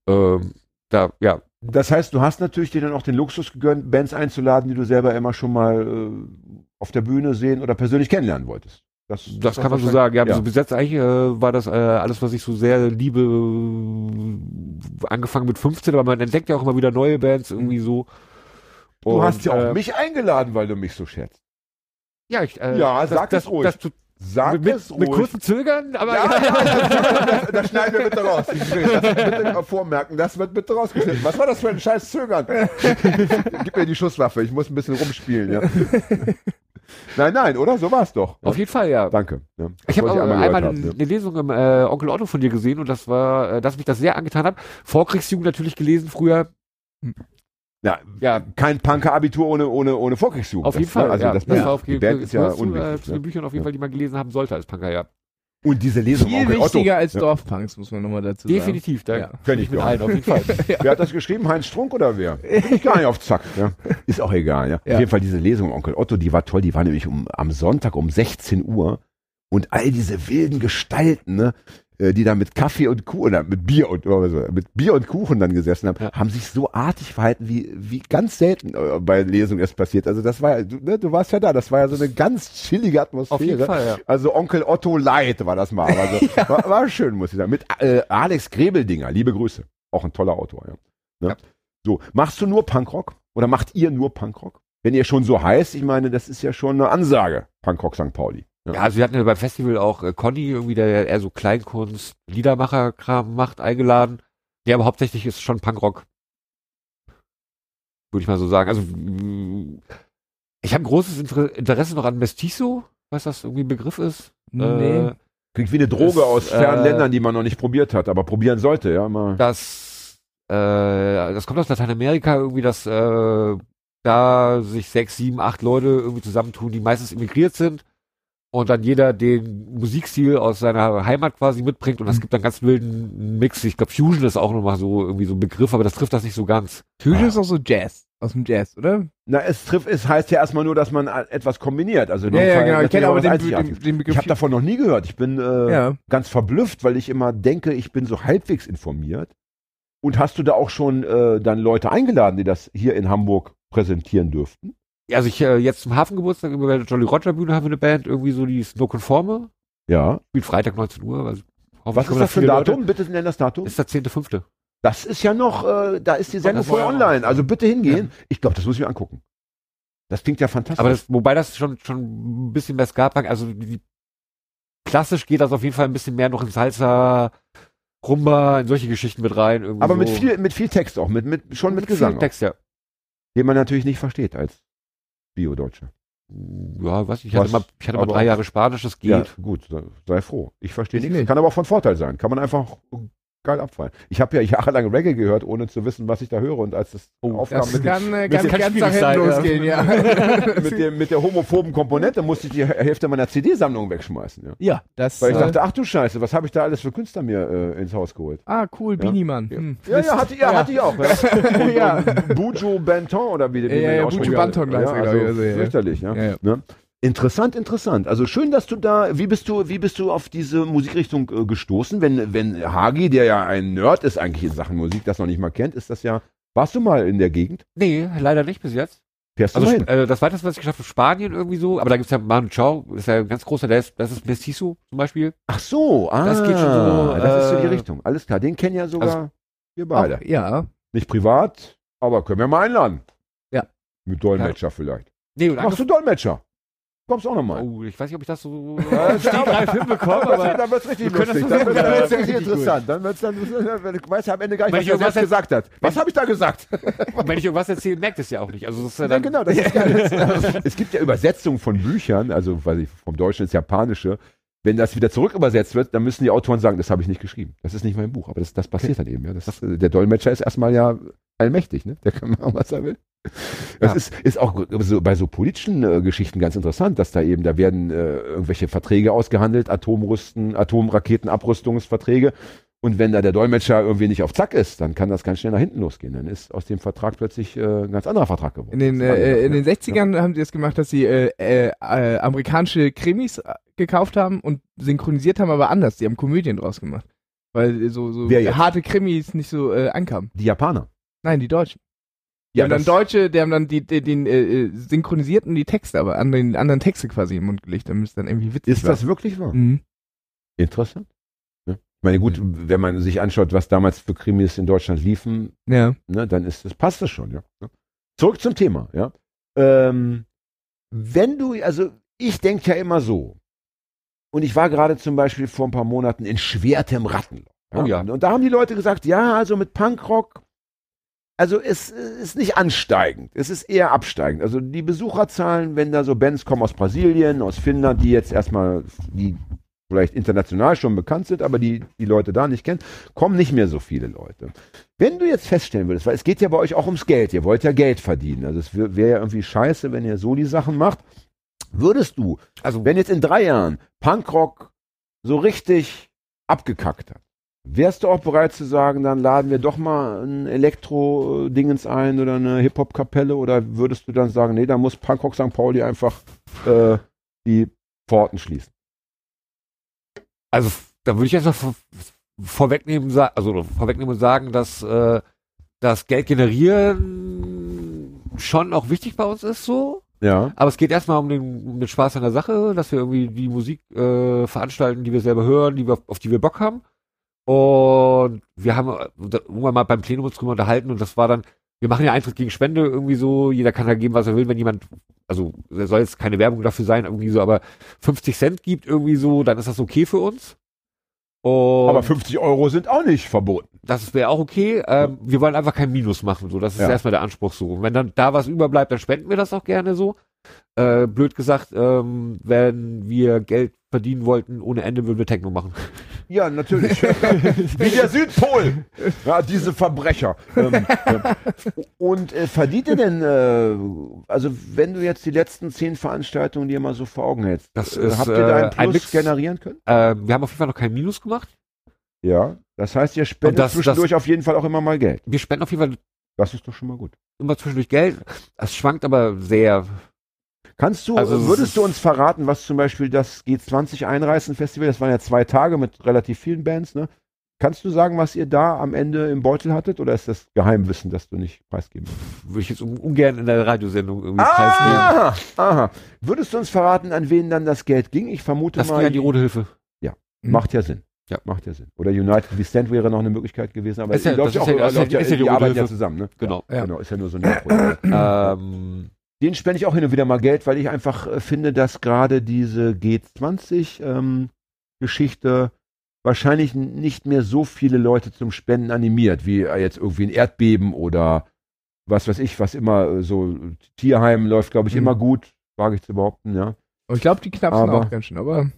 ähm, da ja Das heißt, du hast natürlich dir dann auch den Luxus gegönnt, Bands einzuladen, die du selber immer schon mal äh, auf der Bühne sehen oder persönlich kennenlernen wolltest. das kann man so sagen. Ja, Ja. so bis jetzt eigentlich äh, war das äh, alles, was ich so sehr liebe, angefangen mit 15, aber man entdeckt ja auch immer wieder neue Bands irgendwie so. Du Und, hast ja auch äh, mich eingeladen, weil du mich so schätzt. Ja, ich, äh, Ja, das, sag das, es ruhig. Das, tu- Sag mit, es mit, mit ruhig. kurzen Zögern, aber Ja, ja, das, das schneiden wir bitte raus. Das bitte mal vormerken, das wird bitte rausgeschnitten. Was war das für ein scheiß Zögern? Gib mir die Schusswaffe, ich muss ein bisschen rumspielen. Ja. Nein, nein, oder? So war es doch. auf jeden Fall, ja. Danke. Ja, das Ich habe einmal, einmal haben, eine, ja. eine Lesung im äh, Onkel Otto von dir gesehen und das war, äh, dass mich das sehr angetan hat. Vorkriegsjugend natürlich gelesen früher. Ja, Ja, kein Punker-Abitur ohne, ohne, ohne Vorkriegsjugend. auf jeden Das, ne? Fall. Also ja, das, das ja. war auf die Band ist ja unwichtig. zu den ne? Büchern auf jeden Ja. Fall, die man gelesen haben sollte als Punker, ja. Und diese Lesung Viel Onkel Otto. wichtiger als Ja. Dorfpunks, muss man nochmal dazu sagen. Definitiv, da Ja. Kenn ich mit allen auf jeden Fall. Wer hat das geschrieben? Heinz Strunk oder wer? Ich gar nicht auf Zack. Ja. Ist auch egal. Ja. Ja. Auf jeden Fall diese Lesung Onkel Otto, die war toll. Die war nämlich um, am Sonntag um 16 Uhr und all diese wilden Gestalten, ne, die da mit Kaffee und Kuchen, oder mit Bier und mit Bier und Kuchen dann gesessen haben, Ja. haben sich so artig verhalten, wie, wie ganz selten äh, bei Lesungen erst passiert. Also das war, ja- du, ne, du warst ja da, das war ja so eine ganz chillige Atmosphäre. Auf jeden Fall, ja. Also Onkel Otto Light war das mal. Also, war, war schön, muss ich sagen. Mit äh, Alex Grebeldinger, liebe Grüße. Auch ein toller Autor, ja. Ne? Ja. So, machst du nur Punkrock? Oder macht ihr nur Punkrock? Wenn ihr schon so heißt, ich meine, das ist ja schon eine Ansage, Punkrock St. Pauli. Ja, also wir hatten ja beim Festival auch äh, Conny, irgendwie, der eher so Kleinkunst, Liedermacher-Kram macht, eingeladen. Ja, aber hauptsächlich ist schon Punkrock. Würde ich mal so sagen. Also, ich habe großes Inter Interesse noch an Mestizo, was das irgendwie ein Begriff ist. Nee. Äh, Klingt wie eine Droge Das, aus fernen äh, Ländern, die man noch nicht probiert hat, aber probieren sollte, ja. Mal. das, äh, das kommt aus Lateinamerika irgendwie, dass äh, da sich sechs, sieben, acht Leute irgendwie zusammentun, die meistens immigriert sind und dann jeder den Musikstil aus seiner Heimat quasi mitbringt und es Mhm. gibt dann ganz wilden Mix. Ich glaube, Fusion ist auch nochmal so irgendwie so ein Begriff, aber das trifft das nicht so ganz. Fusion ist auch so Jazz. Aus dem Jazz, oder? Na, es trifft, es heißt ja erstmal nur, dass man äh, etwas kombiniert. Also Ja, ja, Fall genau. Ich kenne aber den, den, den Begriff. Ich habe davon noch nie gehört. Ich bin äh, ja. ganz verblüfft, weil ich immer denke, ich bin so halbwegs informiert. Und hast du da auch schon äh, dann Leute eingeladen, die das hier in Hamburg präsentieren dürften? Also ich äh, jetzt zum Hafengeburtstag über der Jolly Roger Bühne haben wir eine Band, irgendwie so die ist No Conforme, Ja. spielt Freitag 19 Uhr. Also Was ist das für ein viele Leute. Datum? Bitte nenn das Datum. Ist der 10.5. Das ist ja noch, äh, da ist die Sendung das war voll ja auch- online. Also bitte hingehen. Ich glaube, das muss ich mir angucken. Das klingt ja fantastisch. Aber das, wobei das schon, schon ein bisschen mehr Ska-Punk, also die, klassisch geht das auf jeden Fall ein bisschen mehr noch in Salsa, Rumba, in solche Geschichten mit rein. Aber so. mit viel, mit viel Text auch, mit, mit, schon mit, viel Gesang, auch, Text, ja. den man natürlich nicht versteht als Bio-Deutscher. Ja, weiß ich, ich hatte Was? mal, ich hatte mal Aber- drei Jahre Spanisch, das geht. Ja, gut, sei, froh. Ich verstehe Ich nichts. nicht. Kann aber auch von Vorteil sein. Kann man einfach geil abfallen. Ich habe ja jahrelang Reggae gehört, ohne zu wissen, was ich da höre. Und als das aufkam Das mit, dem- kann, mit kann dem- ganz kann nach schwierig sein, hinten ja. losgehen, ja. mit, dem, mit der homophoben Komponente, musste ich die Hälfte meiner CD-Sammlung wegschmeißen. Ja. ja, das. Weil ich äh, dachte, ach du Scheiße, was habe ich da alles für Künstler mir äh, ins Haus geholt? ah, cool, Beanie Mann. Hm, Ja, ja, hatte, ja, hatte ich auch. Ja. Und, Ja. und Bujo Benton oder wie, wie Ja, ja. Buju Banton ja, also ja. fürchterlich, ja. Ja, ja. Ne? Interessant, interessant. Also schön, dass du da, wie bist du, wie bist du auf diese Musikrichtung äh, gestoßen? Wenn, wenn Hagi, der ja ein Nerd ist eigentlich in Sachen Musik, das noch nicht mal kennt, ist das ja, warst du mal in der Gegend? Nee, leider nicht bis jetzt. Fährst Also äh, das weiteste, was ich geschafft habe, Spanien irgendwie so, aber da gibt's ja Manu Chao, ist ja ein ganz großer, der ist, das ist Mestizo zum Beispiel. Ach so, ah, das geht schon so, das ist so die äh, Richtung. Alles klar, den kennen ja sogar Also- wir beide. Auch, ja. Nicht privat, aber können wir mal einladen. Ja. Mit Dolmetscher vielleicht. Nee, Machst du Dolmetscher? Kommst auch nochmal. Oh, ich weiß nicht, ob ich das so Ja, stegreif hinbekomme, aber dann wird's richtig wir können lustig. Dann wird's Ja, richtig richtig interessant. Dann wird's dann, ich weiß ja am Ende gar nicht, was er selbst gesagt hat. Was habe ich da gesagt? wenn ich irgendwas erzähle, merkt es ja auch nicht. Also das ist ja Ja, dann, genau, das ist geil. es gibt ja Übersetzungen von Büchern, also weiß ich, vom Deutschen ins Japanische. Wenn das wieder zurück übersetzt wird, dann müssen die Autoren sagen, das habe ich nicht geschrieben. Das ist nicht mein Buch. Aber das, das passiert dann eben. Ja. Das, äh, der Dolmetscher ist erstmal ja allmächtig. Ne? Der kann machen, was er will. Das Ja. ist, ist auch so, bei so politischen äh, Geschichten ganz interessant, dass da eben, da werden äh, irgendwelche Verträge ausgehandelt, Atomrüsten, Atomraketenabrüstungsverträge. Und wenn da der Dolmetscher irgendwie nicht auf Zack ist, dann kann das ganz schnell nach hinten losgehen. Dann ist aus dem Vertrag plötzlich äh, ein ganz anderer Vertrag geworden. In den, äh, ja- in den 60ern haben sie das gemacht, dass sie äh, äh, äh, amerikanische Krimis äh, gekauft haben und synchronisiert haben, aber anders. Die haben Komödien draus gemacht. Weil so, so harte Krimis nicht so äh, ankamen. Die Japaner. Nein, die Deutschen. Die haben dann Deutsche, die haben dann die, die, den äh, äh, synchronisierten die Texte, aber an den anderen Texte quasi im Mund gelegt, damit es dann irgendwie witzig Ist war. das wirklich wahr? Mhm. Interessant. Ja. Ich meine, gut, wenn man sich anschaut, was damals für Krimis in Deutschland liefen, Ja. ne, dann ist das, passt das schon, ja. Zurück zum Thema, ja. Ähm, wenn du, also ich denke ja immer so, und ich war gerade zum Beispiel vor ein paar Monaten in Schwertem Rattenloch. Oh ja. Und, und da haben die Leute gesagt, ja, also mit Punkrock, also es ist nicht ansteigend, es ist eher absteigend. Also die Besucherzahlen, wenn da so Bands kommen aus Brasilien, aus Finnland, die jetzt erstmal, die vielleicht international schon bekannt sind, aber die die Leute da nicht kennen, kommen nicht mehr so viele Leute. Wenn du jetzt feststellen würdest, weil es geht ja bei euch auch ums Geld, ihr wollt ja Geld verdienen, also es wäre ja irgendwie scheiße, wenn ihr so die Sachen macht, würdest du, Also wenn jetzt in drei Jahren Punkrock so richtig abgekackt hat, wärst du auch bereit zu sagen, dann laden wir doch mal ein Elektro-Dingens ein oder eine Hip-Hop-Kapelle oder würdest du dann sagen, nee, da muss Punkrock St. Pauli einfach äh, die Pforten schließen? Also da würde ich jetzt noch vor, vorwegnehmen, also vorwegnehmen und sagen, dass äh, das Geld generieren schon auch wichtig bei uns ist so. Ja. Aber es geht erstmal um den, um den Spaß an der Sache, dass wir irgendwie die Musik äh, veranstalten, die wir selber hören, die wir, auf die wir Bock haben. Und wir haben äh, irgendwann mal beim Plenum uns drüber unterhalten und das war dann, wir machen ja Eintritt gegen Spende irgendwie so, jeder kann da geben, was er will, wenn jemand, also da soll jetzt keine Werbung dafür sein, irgendwie so, aber 50 Cent gibt irgendwie so, dann ist das okay für uns. Und Aber 50 Euro sind auch nicht verboten. das wäre auch okay. Ähm, wir wollen einfach kein Minus machen, so. Das ist Ja. erstmal der Anspruch so. Und wenn dann da was überbleibt, dann spenden wir das auch gerne so. Äh, blöd gesagt, ähm, wenn wir Geld verdienen wollten ohne Ende, würden wir Techno machen. Ja, natürlich. Wie der Südpol. Ja, diese Verbrecher. Ähm, ähm, und äh, verdient ihr denn, äh, also wenn du jetzt die letzten zehn Veranstaltungen dir mal so vor Augen hältst, Das äh, ist, habt ihr da äh, einen ein Plus Mix. generieren können? Äh, wir haben auf jeden Fall noch kein Minus gemacht. Ja. Das heißt, ihr spendet das- zwischendurch auf jeden Fall auch immer mal Geld. Wir spenden auf jeden Fall Das ist doch schon mal gut. immer zwischendurch Geld. Es schwankt aber sehr. Kannst du, Also es würdest du uns verraten, was zum Beispiel das G20 Einreißen Festival, das waren ja zwei Tage mit relativ vielen Bands, ne? Kannst du sagen, was ihr da am Ende im Beutel hattet oder ist das Geheimwissen, das du nicht preisgeben willst? Würde ich jetzt ungern in der Radiosendung irgendwie preisgeben. Aha, aha. Würdest du uns verraten, an wen dann das Geld ging? Ich vermute Das ging mal, an die Rote Hilfe. macht ja Sinn. Ja. Macht ja Sinn. Oder United We Stand wäre noch eine Möglichkeit gewesen, aber Ist ja- das ist auch- ja- das ist ja- ja- ja die die arbeiten ja zusammen, ne? Genau. Ja. Genau, ist ja nur so ein. Ähm, Den spende ich auch hin und wieder mal Geld, weil ich einfach äh, finde, dass gerade diese G20-Geschichte wahrscheinlich n- nicht mehr so viele Leute zum Spenden animiert, wie äh, jetzt irgendwie ein Erdbeben oder was weiß ich, was immer äh, so Tierheim läuft, glaube ich, Mhm. immer gut, wage ich zu behaupten, ja. Und ich glaube, die knapsen Aber- auch ganz schön, aber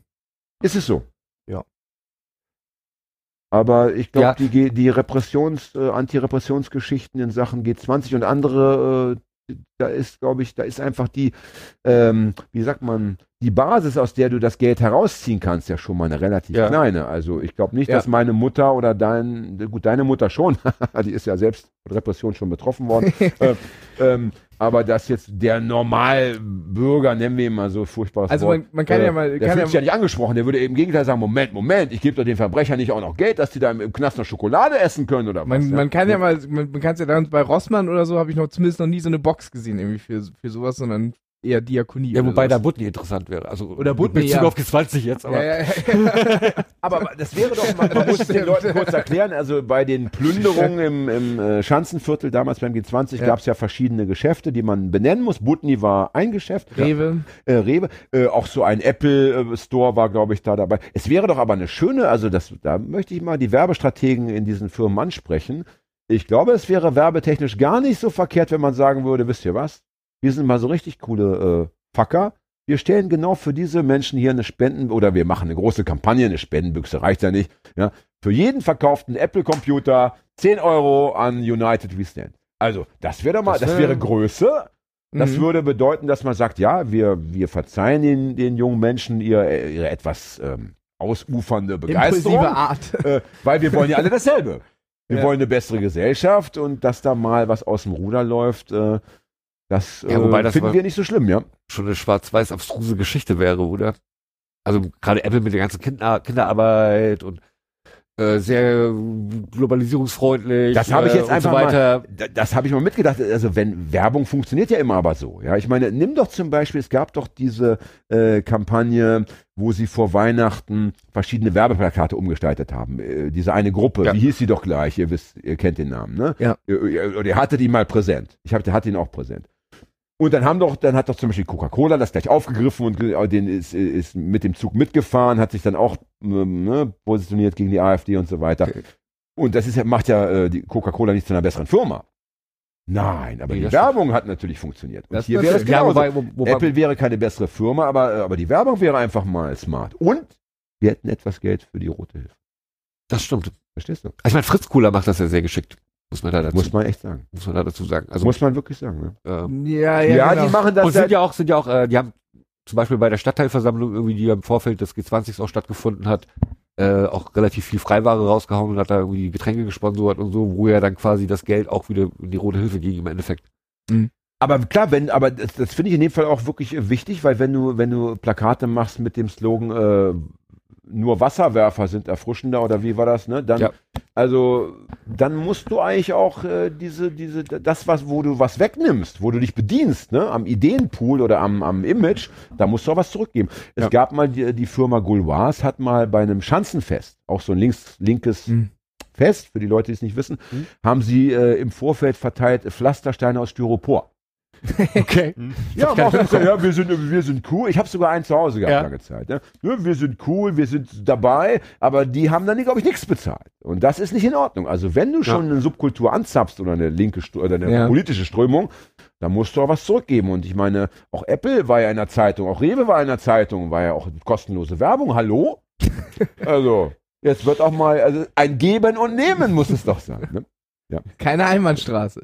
Ist es so? Ja. Aber ich glaube, Ja. die, die Repressions-, äh, Antirepressionsgeschichten in Sachen G20 und andere, äh, da ist, glaube ich, da ist einfach die, ähm, wie sagt man, die Basis, aus der du das Geld herausziehen kannst, ja schon mal eine relativ Ja. kleine. Also ich glaube nicht, Ja. dass meine Mutter oder dein, gut, deine Mutter schon, die ist ja selbst von Repression schon betroffen worden, äh, ähm, aber dass jetzt der Normalbürger, nennen wir ihn mal so furchtbares Also Wort, man- man kann ja mal- der fühlt ja- sich ja nicht angesprochen, der würde im Gegenteil sagen, Moment, Moment, ich gebe doch den Verbrechern nicht auch noch Geld, dass die da im, im Knast noch Schokolade essen können oder was. man, ja? man kann ja mal, man, man kann es ja dann bei Rossmann oder so, habe ich noch zumindest noch nie so eine Box gesehen irgendwie für, für sowas, sondern eher Diakonie. ja, wobei da. Butni interessant wäre. Also, Oder mit Butni, Bezug ja. auf G20 jetzt, aber. ja, ja, ja. Aber das wäre doch mal, man muss den Leuten kurz erklären, also bei den Plünderungen im, im äh, Schanzenviertel, damals beim G20, Ja. gab es ja verschiedene Geschäfte, die man benennen muss. Butni war ein Geschäft. Rewe. äh, Rewe, äh, auch so ein Apple äh, Store war, glaube ich, da dabei. Es wäre doch aber eine schöne, also das, da möchte ich mal die Werbestrategen in diesen Firmen ansprechen. Ich glaube, es wäre werbetechnisch gar nicht so verkehrt, wenn man sagen würde, wisst ihr was? Wir sind mal so richtig coole äh, Fucker. Wir stellen genau für diese Menschen hier eine Spenden oder wir machen eine große Kampagne, eine Spendenbüchse reicht ja nicht. Ja, für jeden verkauften Apple-Computer 10 Euro an United We Stand. Also, das wäre doch mal, Das das, wär- wäre Größe. Das Mhm. würde bedeuten, dass man sagt, ja, wir, wir verzeihen den, den jungen Menschen ihr, ihre etwas ähm, ausufernde Begeisterung, Impulsive Art. äh, weil wir wollen ja alle dasselbe. Wir Ja. wollen eine bessere Gesellschaft und dass da mal was aus dem Ruder läuft, äh, das, Ja, wobei äh, das finden wir nicht so schlimm, ja. schon eine schwarz-weiß abstruse Geschichte wäre, oder? Also gerade Apple mit der ganzen Kinder Kinderarbeit und äh, sehr globalisierungsfreundlich. Das habe ich äh, jetzt einfach so weiter. Da- Das habe ich mal mitgedacht. Also wenn Werbung funktioniert ja immer aber so. Ja, ich meine, nimm doch zum Beispiel, es gab doch diese äh, Kampagne, wo sie vor Weihnachten verschiedene Werbeplakate umgestaltet haben. Äh, diese eine Gruppe, Ja. wie hieß sie doch gleich? Ihr wisst, ihr kennt den Namen, ne? Ja. Ihr, ihr, ihr hattet ihn mal präsent. Ich hab, der hatte ihn auch präsent. Und dann haben doch, dann hat doch zum Beispiel Coca-Cola das gleich aufgegriffen und ge- den ist, ist mit dem Zug mitgefahren, hat sich dann auch ähm, ne, positioniert gegen die AfD und so weiter. Okay. Und das ist macht ja äh, die Coca-Cola nicht zu einer besseren Firma. Nein, aber Nee, die Werbung hat natürlich funktioniert. Und Das hier wäre es. Ja, wobei, wo, wobei, Apple wäre keine bessere Firma, aber, äh, aber die Werbung wäre einfach mal smart. Und wir hätten etwas Geld für die Rote Hilfe. das stimmt. Verstehst du? Ich meine, Fritz Cooler macht das ja sehr geschickt. Muss man da dazu, Muss man echt sagen. muss man da dazu sagen. Also, Muss man wirklich sagen. Ne? ähm, Ja, Ja, ja, genau. die machen das und sind ja auch, sind ja auch, äh, die haben zum Beispiel bei der Stadtteilversammlung irgendwie, die im Vorfeld des G20s auch stattgefunden hat, äh, auch relativ viel Freiware rausgehauen und hat da irgendwie die Getränke gesponsert und so, wo ja dann quasi das Geld auch wieder in die Rote Hilfe ging im Endeffekt. Aber klar, wenn, aber das, das finde ich in dem Fall auch wirklich äh, wichtig, weil wenn du, wenn du Plakate machst mit dem Slogan, äh, nur Wasserwerfer sind erfrischender oder wie war das, ne? Dann, Ja. also, dann musst du eigentlich auch äh, diese, diese, das, was, wo du was wegnimmst, wo du dich bedienst, ne? Am Ideenpool oder am, am Image, da musst du auch was zurückgeben. Es Ja. gab mal die, die Firma Gauloise, hat mal bei einem Schanzenfest, auch so ein links, linkes Mhm. Fest, für die Leute, die es nicht wissen, Mhm. haben sie äh, im Vorfeld verteilt Pflastersteine aus Styropor. Okay. Ja, hab ich gar mach nicht das ja, ja, wir sind, wir sind cool. Ich habe sogar einen zu Hause gehabt Ja. lange Zeit. Ne? Ja, wir sind cool, wir sind dabei, aber die haben dann, glaube ich, nichts bezahlt. Und das ist nicht in Ordnung. Also wenn du schon eine Subkultur anzapfst oder eine linke Str- oder eine Ja. politische Strömung, dann musst du auch was zurückgeben. Und ich meine, auch Apple war ja in der Zeitung, auch Rewe war in der Zeitung, war ja auch kostenlose Werbung. Hallo? also, jetzt wird auch mal, also ein Geben und Nehmen muss es doch sein. Ne? Keine Einbahnstraße.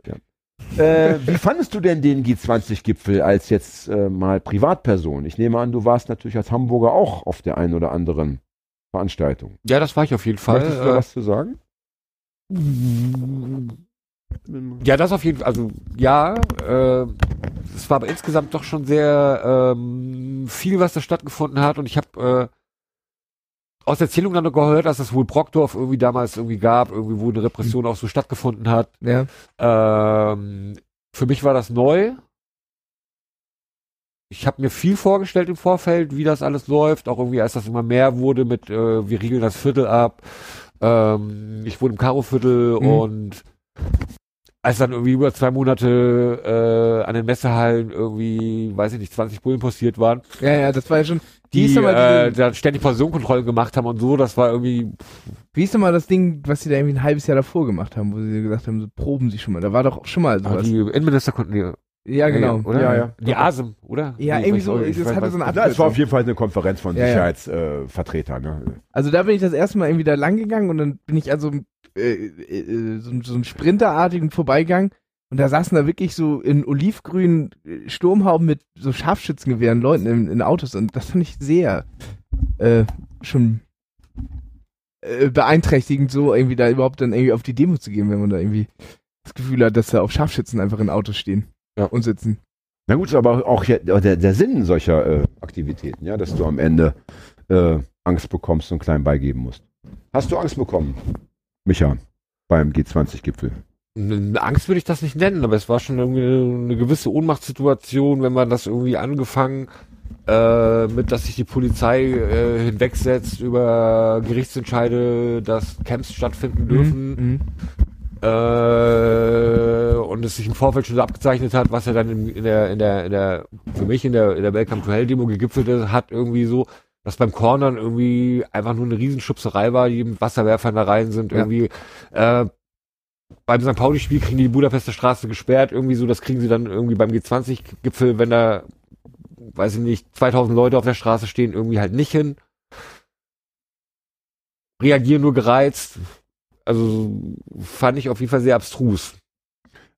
Äh, wie fandest du denn den G20-Gipfel als jetzt äh, mal Privatperson? Ich nehme an, du warst natürlich als Hamburger auch auf der einen oder anderen Veranstaltung. Ja, das war ich auf jeden Fall. Möchtest du Äh, was zu sagen? Ja, das auf jeden Fall. Also ja, äh, es war aber insgesamt doch schon sehr ähm, viel, was da stattgefunden hat. Und ich habe äh, aus Erzählung dann gehört, dass es wohl Brockdorf irgendwie damals irgendwie gab, irgendwie wo eine Repression auch so stattgefunden hat. Ja. Ähm, für mich war das neu. Ich habe mir viel vorgestellt im Vorfeld, wie das alles läuft. Auch irgendwie, als das immer mehr wurde mit, äh, wir riegeln das Viertel ab. Ähm, ich wohne im Karo-Viertel Mhm. und als dann irgendwie über zwei Monate äh, an den Messehallen irgendwie, weiß ich nicht, 20 Bullen postiert waren, Ja, ja, das war ja schon. Die ist nochmal äh, dann ständig Personenkontrollen gemacht haben und so, das war irgendwie, wie ist nochmal das Ding, was sie da irgendwie ein halbes Jahr davor gemacht haben, wo sie gesagt haben, so proben sie schon mal. Da war doch auch schon mal ah, sowas. die Innenminister konnten die, ja, genau. oder? Ja, ja. Die ASEM, oder? Ja, Nee, irgendwie so, ich- das weiß- hatte so eine Na, es war auf Abkürzung. jeden Fall eine Konferenz von Ja, ja. Sicherheitsvertretern. ne? Also da bin ich das erste Mal irgendwie da lang gegangen und dann bin ich also äh, äh, so, so einen Sprinterartigen vorbeigegangen und da saßen da wirklich so in olivgrünen äh, Sturmhauben mit so Scharfschützengewehren Leuten in, in Autos und das fand ich sehr äh, schon äh, beeinträchtigend, so irgendwie da überhaupt dann irgendwie auf die Demo zu gehen, wenn man da irgendwie das Gefühl hat, dass da auch Scharfschützen einfach in Autos stehen Ja. und sitzen. Na gut, aber auch der, der Sinn solcher äh, Aktivitäten, ja, dass du am Ende äh, Angst bekommst und klein beigeben musst. Hast du Angst bekommen, Micha, beim G20-Gipfel? Eine Angst würde ich das nicht nennen, aber es war schon irgendwie eine gewisse Ohnmachtssituation, wenn man das irgendwie angefangen äh, mit, dass sich die Polizei äh, hinwegsetzt über Gerichtsentscheide, dass Camps stattfinden dürfen Mhm. äh, und es sich im Vorfeld schon so abgezeichnet hat, was ja dann in, in der in der in der für mich in der in der Welcome to Hell Demo gegipfelt hat irgendwie so dass beim Cornern irgendwie einfach nur eine Riesenschubserei war, die mit Wasserwerfern da rein sind, Ja. irgendwie äh, beim St. Pauli-Spiel kriegen die die Budapester Straße gesperrt, irgendwie so, das kriegen sie dann irgendwie beim G20-Gipfel, wenn da, weiß ich nicht, 2000 Leute auf der Straße stehen, irgendwie halt nicht hin. Reagieren nur gereizt. Also fand ich auf jeden Fall sehr abstrus.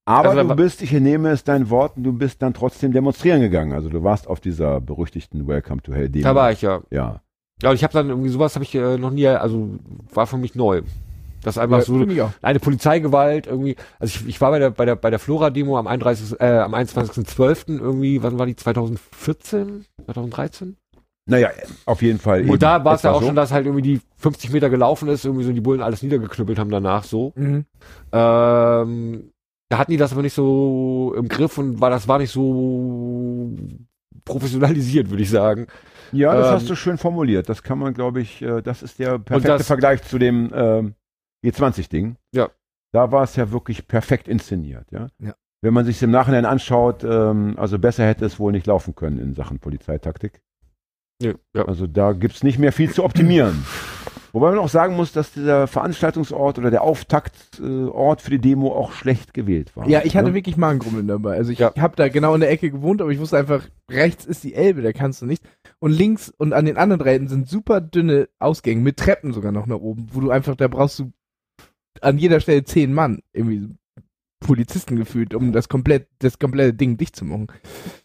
Aber Also, du bist, ich nehme es deinen Worten, du bist dann trotzdem demonstrieren gegangen. Also du warst auf dieser berüchtigten Welcome to Hell Demo. Da war ich ja. Ja. Ja, und ich habe dann irgendwie sowas habe ich äh, noch nie, also war für mich neu. Das einfach Ja, so für mich auch. eine Polizeigewalt irgendwie. Also ich, ich war bei der bei der bei der Flora Demo am 31. Äh, am 21.12. irgendwie, wann war die 2014, 2013? Naja, auf jeden Fall. eben. Und da war es ja auch so. schon, dass halt irgendwie die 50 Meter gelaufen ist, irgendwie so die Bullen alles niedergeknüppelt haben danach so. Mhm. Ähm, da hatten die das aber nicht so im Griff und war das war nicht so professionalisiert, würde ich sagen. Ja, das ähm, hast du schön formuliert. Das kann man, glaube ich, äh, das ist der perfekte das- Vergleich zu dem ähm, G20-Ding. Ja. Da war es ja wirklich perfekt inszeniert, ja. Ja. wenn man sich im Nachhinein anschaut, ähm, also besser hätte es wohl nicht laufen können in Sachen Polizeitaktik. Ja, ja. Also da gibt's nicht mehr viel zu optimieren. Wobei man auch sagen muss, dass dieser Veranstaltungsort oder der Auftaktort für die Demo auch schlecht gewählt war. Ja, ich hatte ne? wirklich Magengrummeln dabei. Also ich Ja. habe da genau in der Ecke gewohnt, aber ich wusste einfach, rechts ist die Elbe, da kannst du nicht. Und links und an den anderen Drähten sind super dünne Ausgänge, mit Treppen sogar noch nach oben, wo du einfach, da brauchst du an jeder Stelle zehn Mann, irgendwie Polizisten gefühlt, um das komplett, das komplette Ding dicht zu machen.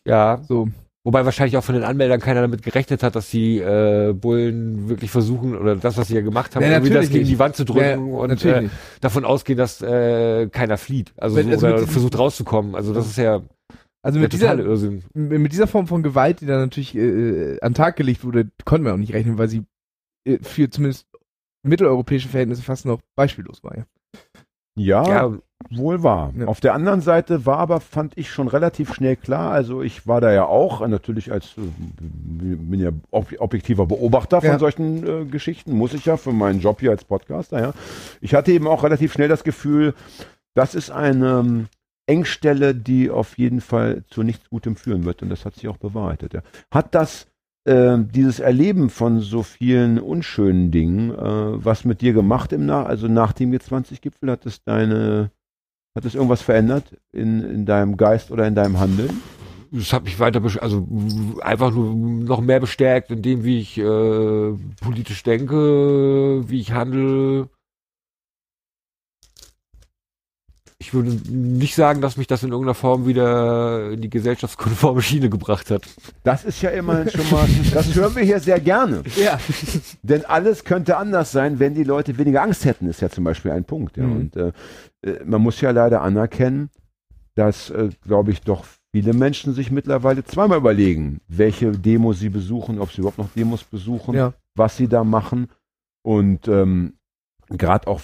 ja. So. Wobei wahrscheinlich auch von den Anmeldern keiner damit gerechnet hat, dass die äh, Bullen wirklich versuchen, oder das, was sie ja gemacht haben, Ja, irgendwie das gegen nicht. die Wand zu drücken Ja, und äh, davon ausgehen, dass äh, keiner flieht. Also, Wenn- so, also oder versucht rauszukommen. Also das ist ja Also mit dieser, Irrsinn. mit dieser Form von Gewalt, die da natürlich äh, an den Tag gelegt wurde, konnten wir auch nicht rechnen, weil sie äh, für zumindest mitteleuropäische Verhältnisse fast noch beispiellos war. Ja. Ja, Ja, wohl wahr. Ja. Auf der anderen Seite war aber, fand ich schon relativ schnell klar, also ich war da ja auch, äh, natürlich als, äh, bin ja ob, objektiver Beobachter von Ja. solchen äh, Geschichten, muss ich ja für meinen Job hier als Podcaster, ja. Ich hatte eben auch relativ schnell das Gefühl, das ist eine ähm, Engstelle, die auf jeden Fall zu nichts Gutem führen wird und das hat sich auch bewahrheitet, ja. Hat das äh, dieses Erleben von so vielen unschönen Dingen, äh, was mit dir gemacht im Nach, also nach dem G20-Gipfel, hat es deine, hat es irgendwas verändert in, in deinem Geist oder in deinem Handeln? das hat mich weiter, also einfach nur noch mehr bestärkt in dem, wie ich äh, politisch denke, wie ich handle. Ich würde nicht sagen, dass mich das in irgendeiner Form wieder in die gesellschaftskonforme Schiene gebracht hat. Das ist ja immerhin schon mal, das hören wir hier sehr gerne. ja. Denn alles könnte anders sein, wenn die Leute weniger Angst hätten, ist ja zum Beispiel ein Punkt. Ja. Mhm. Und äh, äh, man muss ja leider anerkennen, dass, äh, glaube ich, doch viele Menschen sich mittlerweile zweimal überlegen, welche Demos sie besuchen, ob sie überhaupt noch Demos besuchen, Ja. was sie da machen. Und ähm, gerade auch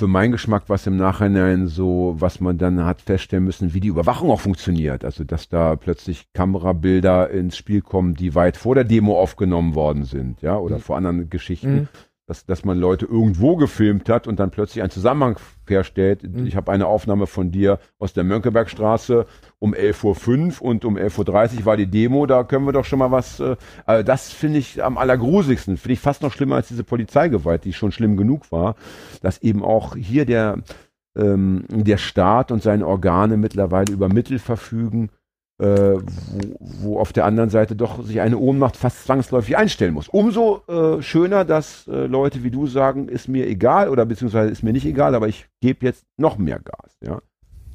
für meinen Geschmack, was im Nachhinein so, was man dann hat feststellen müssen, wie die Überwachung auch funktioniert. Also, dass da plötzlich Kamerabilder ins Spiel kommen, die weit vor der Demo aufgenommen worden sind, ja, oder Mhm. vor anderen Geschichten, Mhm. Dass, dass man Leute irgendwo gefilmt hat und dann plötzlich einen Zusammenhang herstellt. Mhm. Ich habe eine Aufnahme von dir aus der Mönckebergstraße um 11.05 Uhr und um 11.30 Uhr war die Demo, da können wir doch schon mal was, äh, also das finde ich am allergrusigsten, finde ich fast noch schlimmer als diese Polizeigewalt, die schon schlimm genug war, dass eben auch hier der, ähm, der Staat und seine Organe mittlerweile über Mittel verfügen, äh, wo, wo auf der anderen Seite doch sich eine Ohnmacht fast zwangsläufig einstellen muss. Umso äh, schöner, dass äh, Leute wie du sagen, ist mir egal oder beziehungsweise ist mir nicht egal, aber ich gebe jetzt noch mehr Gas. Ja,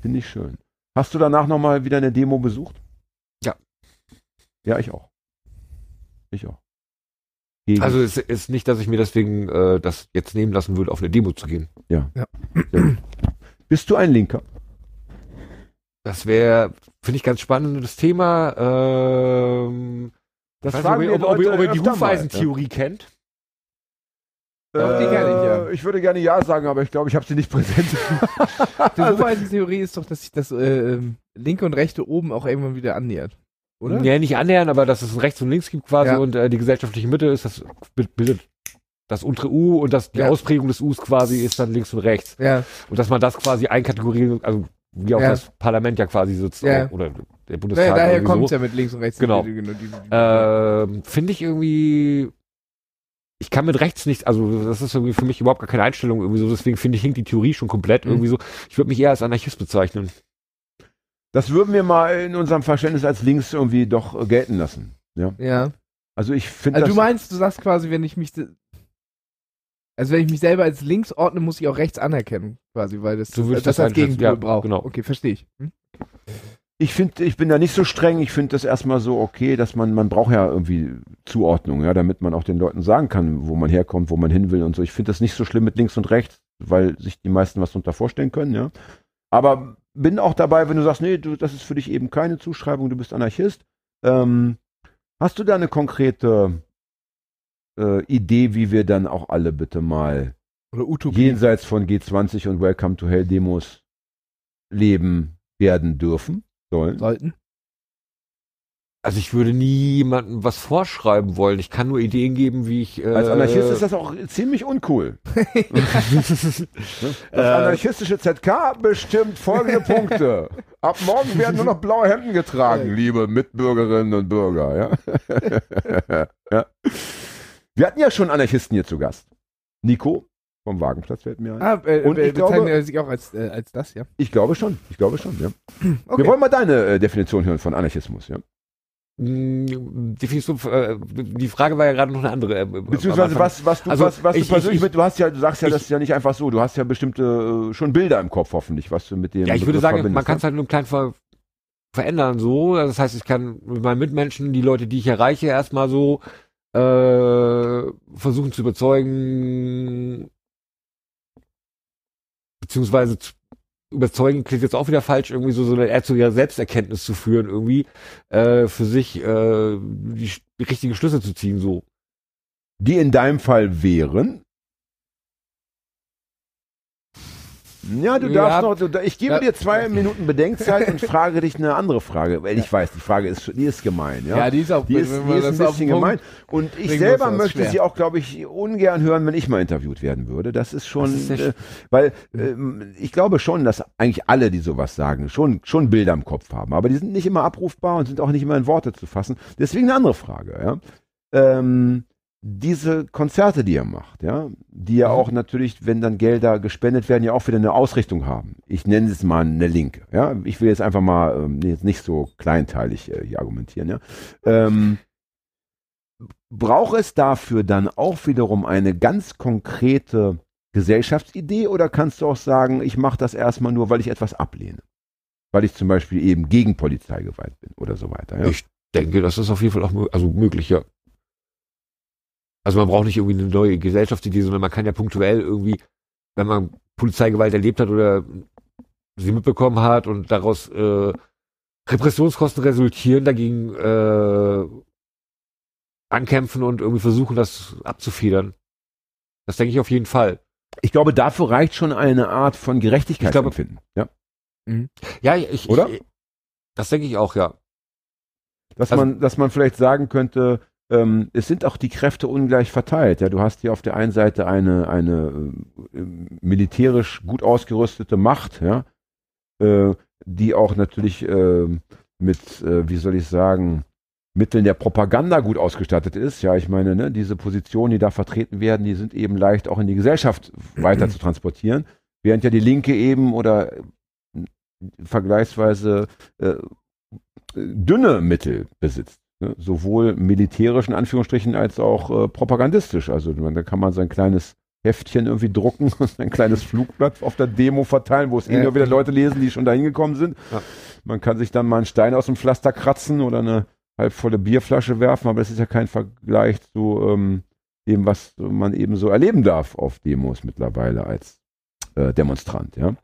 finde ich schön. Hast du danach nochmal wieder eine Demo besucht? Ja. Ja, ich auch. Ich auch. Gegen, Also es ist nicht, dass ich mir deswegen äh, das jetzt nehmen lassen würde, auf eine Demo zu gehen. bist du ein Linker? Das wäre, finde ich, ganz spannendes Thema. Ähm, Das weiß fragen nicht, ob, ob, ob, ihr- ob ihr die Hufeisentheorie kennt. Doch, die kenn ich, ja. Ich würde gerne Ja sagen, aber ich glaube, ich habe sie nicht präsent. Die Hufeisentheorie ist doch, dass sich das äh, ähm, linke und rechte oben auch irgendwann wieder annähert. Oder? Ja, nicht annähern, aber dass es ein rechts und links gibt quasi Ja. und äh, die gesellschaftliche Mitte ist das bildet das untere U und das die Ja. Ausprägung des Us quasi ist dann links und rechts Ja. und dass man das quasi einkategorieren, also wie auch Ja. das Parlament ja quasi sitzt Ja. oder der Bundestag Naja, daher kommt es so. ja mit links und rechts. Genau. Ähm, Finde ich irgendwie. Ich kann mit rechts nicht, also das ist irgendwie für mich überhaupt gar keine Einstellung irgendwie so, deswegen finde ich, hinkt die Theorie schon komplett Mhm. irgendwie so. Ich würde mich eher als Anarchist bezeichnen. Das würden wir mal in unserem Verständnis als links irgendwie doch gelten lassen. Ja. ja. Also ich finde Also das. du meinst, du sagst quasi, wenn ich mich also wenn ich mich selber als links ordne, muss ich auch rechts anerkennen, quasi, weil das, So würde ich das, das als einschätzen, Gegenpol ja, braucht. genau. Okay, verstehe ich. Hm? Ich finde, ich bin da nicht so streng. Ich finde das erstmal so okay, dass man, man braucht ja irgendwie Zuordnung, ja, damit man auch den Leuten sagen kann, wo man herkommt, wo man hin will und so. Ich finde das nicht so schlimm mit links und rechts, weil sich die meisten was darunter vorstellen können, ja. Aber bin auch dabei, wenn du sagst, nee, du, das ist für dich eben keine Zuschreibung, du bist Anarchist. Ähm, hast du da eine konkrete äh, Idee, wie wir dann auch alle bitte mal jenseits von G20 und Welcome to Hell Demos leben werden dürfen sollen? sollten. Also ich würde nie jemandem was vorschreiben wollen. Ich kann nur Ideen geben, wie ich. Äh, Als Anarchist ist das auch ziemlich uncool. das anarchistische ZK bestimmt folgende Punkte. Ab morgen werden nur noch blaue Hemden getragen, liebe Mitbürgerinnen und Bürger. Ja? ja. Wir hatten ja schon Anarchisten hier zu Gast. Nico vom Wagenplatz fällt mir ein. Ah, äh, Und äh, ich glaube- er sich auch als, äh, als das, ja. Ich glaube schon, ich glaube schon, ja. Okay. Wir wollen mal deine äh, Definition hören von Anarchismus, ja. mh, Definition, äh, die Frage war ja gerade noch eine andere. äh, Beziehungsweise was, was du, Also, was, was ich- du persönlich ich- mit, du hast ja, du sagst ja, ich- das ist ja nicht einfach so, du hast ja bestimmte, äh, schon Bilder im Kopf hoffentlich, was du mit dem Ja, ich würde sagen, man kann es halt nur klein ver verändern so. Das heißt, ich kann mit meinen Mitmenschen, die Leute, die ich erreiche, erstmal so äh, versuchen zu überzeugen, beziehungsweise zu überzeugen klingt jetzt auch wieder falsch, irgendwie so, so eine eher zu ihrer Selbsterkenntnis zu führen, irgendwie äh, für sich äh, die, richtigen Schlüsse zu ziehen, so. die in deinem Fall wären. Ja, du Ja. darfst noch, du, ich gebe Ja. dir zwei Minuten Bedenkzeit und frage dich eine andere Frage, weil ich weiß, die Frage ist, die ist gemein, ja. Ja, die ist auch Die ist, die ist ein bisschen gemein. Und ich selber möchte schwer. sie auch, glaube ich, ungern hören, wenn ich mal interviewt werden würde. Das ist schon, Das ist äh, weil ähm, ich glaube schon, dass eigentlich alle, die sowas sagen, schon, schon Bilder im Kopf haben. Aber die sind nicht immer abrufbar und sind auch nicht immer in Worte zu fassen. Deswegen eine andere Frage, ja. Ähm, diese Konzerte, die ihr macht, ja, die ja Mhm. auch natürlich, wenn dann Gelder gespendet werden, ja auch wieder eine Ausrichtung haben. Ich nenne es mal eine Linke, ja. Ich will jetzt einfach mal ähm, jetzt nicht so kleinteilig äh, hier argumentieren, ja. Ähm, braucht es dafür dann auch wiederum eine ganz konkrete Gesellschaftsidee oder kannst du auch sagen, ich mache das erstmal nur, weil ich etwas ablehne? Weil ich zum Beispiel eben gegen Polizeigewalt bin oder so weiter. Ja? Ich denke, das ist auf jeden Fall auch also möglich, ja. Also man braucht nicht irgendwie eine neue Gesellschaftsidee, sondern man kann ja punktuell irgendwie, wenn man Polizeigewalt erlebt hat oder sie mitbekommen hat und daraus äh, Repressionskosten resultieren, dagegen äh, ankämpfen und irgendwie versuchen, das abzufedern. Das denke ich auf jeden Fall. Ich glaube, dafür reicht schon eine Art von Ich glaube- Gerechtigkeitsempfinden. Ja? Ja, ich, Oder? Ich, das denke ich auch, ja. Dass, Also- man, dass man vielleicht sagen könnte, ähm, es sind auch die Kräfte ungleich verteilt. Ja, du hast hier auf der einen Seite eine, eine äh, militärisch gut ausgerüstete Macht, ja, äh, die auch natürlich äh, mit, äh, wie soll ich sagen, Mitteln der Propaganda gut ausgestattet ist. Ja, ich meine, ne, diese Positionen, die da vertreten werden, die sind eben leicht auch in die Gesellschaft weiter zu transportieren, während ja die Linke eben oder äh, vergleichsweise äh, dünne Mittel besitzt. Ne? Sowohl militärisch in Anführungsstrichen als auch äh, propagandistisch. Also man, da kann man sein kleines Heftchen irgendwie drucken und ein kleines Flugblatt auf der Demo verteilen, wo es eh nur wieder Leute lesen, die schon dahin gekommen sind. Ja. Man kann sich dann mal einen Stein aus dem Pflaster kratzen oder eine halbvolle Bierflasche werfen, aber das ist ja kein Vergleich zu ähm, dem, was man eben so erleben darf auf Demos mittlerweile als äh, Demonstrant, ja.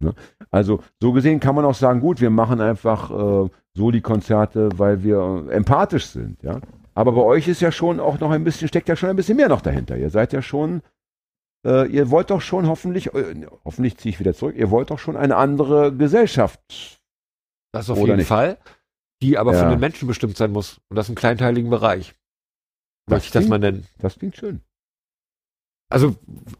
Ne? Also so gesehen kann man auch sagen, gut, wir machen einfach äh, so die Konzerte, weil wir empathisch sind, ja. Aber bei euch ist ja schon auch noch ein bisschen, steckt ja schon ein bisschen mehr noch dahinter. Ihr seid ja schon, äh, ihr wollt doch schon hoffentlich, äh, hoffentlich ziehe ich wieder zurück, ihr wollt doch schon eine andere Gesellschaft. Das auf jeden nicht? Fall. Die aber Ja. von den Menschen bestimmt sein muss. Und das im kleinteiligen Bereich. Möchte ich das mal nennen. Das klingt schön. Also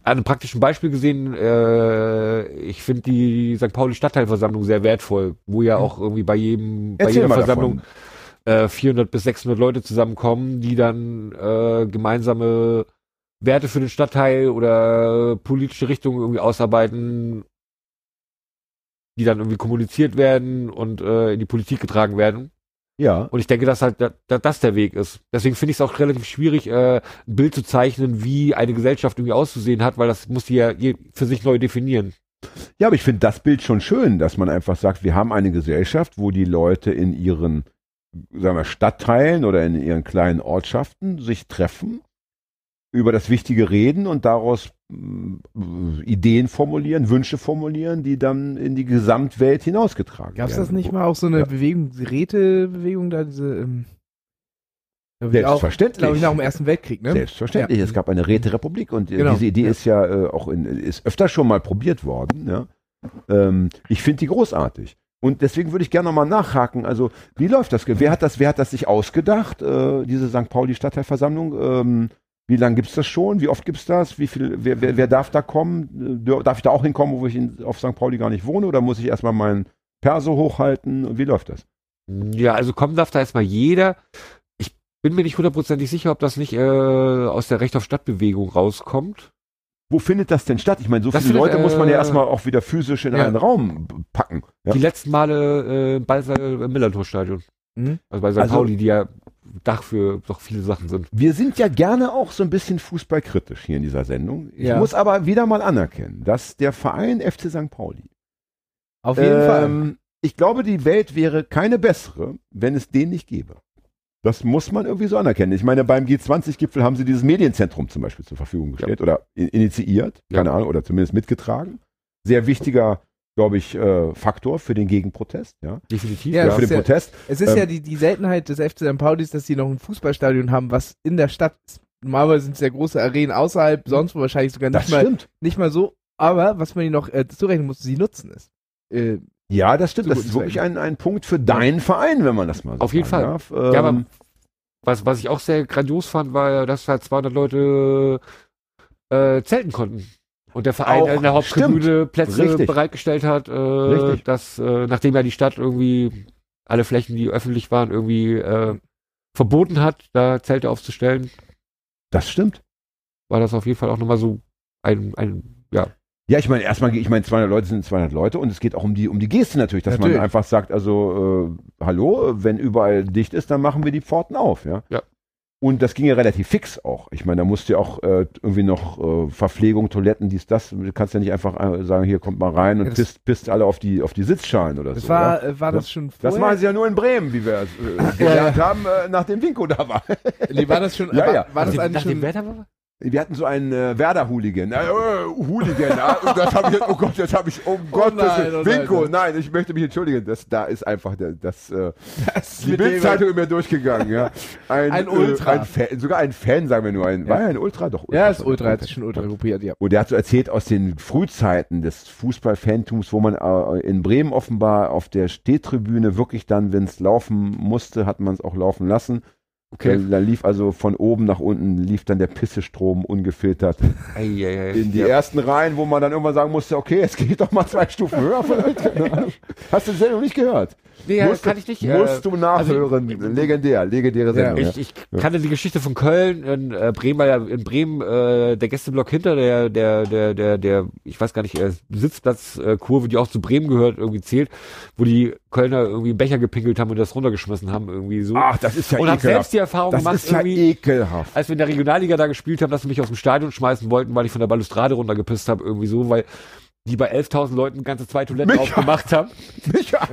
an einem praktischen Beispiel gesehen, äh, ich finde die St. Pauli Stadtteilversammlung sehr wertvoll, wo ja auch irgendwie bei jedem, bei Erzähl jeder mal Versammlung äh, 400 bis 600 Leute zusammenkommen, die dann äh, gemeinsame Werte für den Stadtteil oder politische Richtungen irgendwie ausarbeiten, die dann irgendwie kommuniziert werden und äh, in die Politik getragen werden. Ja. Und ich denke, dass halt da, da, das der Weg ist. Deswegen finde ich es auch relativ schwierig, äh, ein Bild zu zeichnen, wie eine Gesellschaft irgendwie auszusehen hat, weil das muss die ja für sich neu definieren. Ja, aber ich finde das Bild schon schön, dass man einfach sagt, wir haben eine Gesellschaft, wo die Leute in ihren, sagen wir, Stadtteilen oder in ihren kleinen Ortschaften sich treffen, über das Wichtige reden und daraus Ideen formulieren, Wünsche formulieren, die dann in die Gesamtwelt hinausgetragen Gab es werden. das nicht mal auch so eine Ja. Bewegung, Rätebewegung da, diese, ähm, Selbstverständlich. glaube ich, nach dem Ersten Weltkrieg, ne? Selbstverständlich. Ja. Es gab eine Räterepublik und äh, Genau. diese Idee Ja. ist ja äh, auch in, ist öfter schon mal probiert worden. Ja? Ähm, ich finde die großartig. Und deswegen würde ich gerne nochmal nachhaken. Also, wie läuft das? Wer hat das, wer hat das sich ausgedacht, äh, diese St. Pauli Stadtteilversammlung? Ähm, wie lange gibt's das schon? Wie oft gibt's das? Wie viel, wer, wer, wer darf da kommen? Äh, Darf ich da auch hinkommen, wo ich in, auf St. Pauli gar nicht wohne? Oder muss ich erstmal meinen Perso hochhalten? Wie läuft das? Ja, also kommen darf da erstmal jeder. Ich bin mir nicht hundertprozentig sicher, ob das nicht äh, aus der Recht auf Stadtbewegung rauskommt. Wo findet das denn statt? Ich meine, so Das viele findet, Leute muss man ja äh, erstmal auch wieder physisch in ja. einen Raum packen. Ja? Die letzten Male äh, bei im Millantor-Stadion. Mhm. Also bei St. Also- Pauli, die ja Dach für doch viele Sachen sind. Wir sind ja gerne auch so ein bisschen fußballkritisch hier in dieser Sendung. Ich Ja. muss aber wieder mal anerkennen, dass der Verein FC St. Pauli Auf jeden Fall. Ähm, Ich glaube, die Welt wäre keine bessere, wenn es den nicht gäbe. Das muss man irgendwie so anerkennen. Ich meine, beim G20-Gipfel haben sie dieses Medienzentrum zum Beispiel zur Verfügung gestellt oder in, initiiert, Ja. keine Ahnung, oder zumindest mitgetragen. Sehr wichtiger, glaube ich, äh, Faktor für den Gegenprotest, ja, Definitiv. Ja, ja, das für den ja- Protest. Es ist Ähm, ja die, die Seltenheit des FC St. Paulis, dass sie noch ein Fußballstadion haben, was in der Stadt ist. Normalerweise sind es ja große Arenen außerhalb, sonst wo wahrscheinlich sogar Das nicht mal, stimmt. nicht mal so. Aber was man ihnen noch äh, zurechnen muss, sie nutzen es. Äh, Ja, das stimmt. Das ist wirklich ein, ein Punkt für deinen Verein, wenn man das mal so Auf jeden sagen Fall. darf. Ähm, Ja, aber was, was ich auch sehr grandios fand, war, ja, dass halt 200 Leute äh, zelten konnten. Und der Verein Auch, in der Haupttribüne Plätze Richtig. bereitgestellt hat, äh, dass, äh, nachdem ja die Stadt irgendwie alle Flächen, die öffentlich waren, irgendwie äh, verboten hat, da Zelte aufzustellen, das stimmt. war das auf jeden Fall auch nochmal so ein, ein ja, Ja, ich meine, erstmal, ich meine, 200 Leute sind 200 Leute und es geht auch um die, um die Geste natürlich, dass Natürlich. man einfach sagt, also, äh, hallo, wenn überall dicht ist, dann machen wir die Pforten auf, ja. Ja. Und das ging ja relativ fix auch. Ich meine, da musste ja auch äh, irgendwie noch äh, Verpflegung, Toiletten, dies, das. Du kannst ja nicht einfach äh, sagen, hier kommt mal rein und das- pisst, pisst alle auf die, auf die Sitzschalen oder das so. war, äh, war das schon Das vorher? machen sie ja nur in Bremen, wie wir es äh, gelernt haben, äh, nachdem Winko da war. Nee, war das schon, Ja, war, ja. war das eigentlich nachdem schon, Werder war? Wir hatten so einen äh, Werder-Hooligan. Äh, äh, Hooligan, ja. Und das habe ich, oh Gott, das habe ich, oh Gott, nein, das, oh Winko, nein. nein, ich möchte mich entschuldigen. Das, da ist einfach der, das, äh, das die Bildzeitung in mir durchgegangen, ja. Ein, Ein Ultra. Äh, ein Fan, sogar ein Fan, sagen wir nur. Ein, Ja. War er ein Ultra? Doch. Ja, ist Ultra. Ultra, hat sich schon Ultra gruppiert, ja. Und der hat so erzählt aus den Frühzeiten des Fußballfantums, wo man äh, in Bremen offenbar auf der Stehtribüne wirklich dann, wenn es laufen musste, hat man es auch laufen lassen. Okay. Da, da lief also von oben nach unten, lief dann der Pissestrom ungefiltert Ei, ei, ei. in die ja. ersten Reihen, wo man dann irgendwann sagen musste, okay, es geht doch mal zwei Stufen höher vielleicht. Hast du die Sendung nicht gehört? Nee, ja, musst kann ich nicht. äh, Musst du nachhören. Legendär, legendäre Sendung. Ja, Ich, ich kannte die Geschichte von Köln, in äh, Bremen, ja in Bremen äh, der Gästeblock hinter der, der, der, der, der, ich weiß gar nicht, äh, Sitzplatzkurve, äh, Kurve, die auch zu Bremen gehört, irgendwie zählt, wo die Kölner irgendwie einen Becher gepinkelt haben und das runtergeschmissen haben, irgendwie so. Ach, das ist ja und ekelhaft. Die Erfahrung das gemacht, ist ja irgendwie, ekelhaft. als wir in der Regionalliga da gespielt haben, dass sie mich aus dem Stadion schmeißen wollten, weil ich von der Balustrade runtergepisst habe, irgendwie so, weil die bei 11.000 Leuten ganze zwei Toiletten Micha. aufgemacht haben. Micha.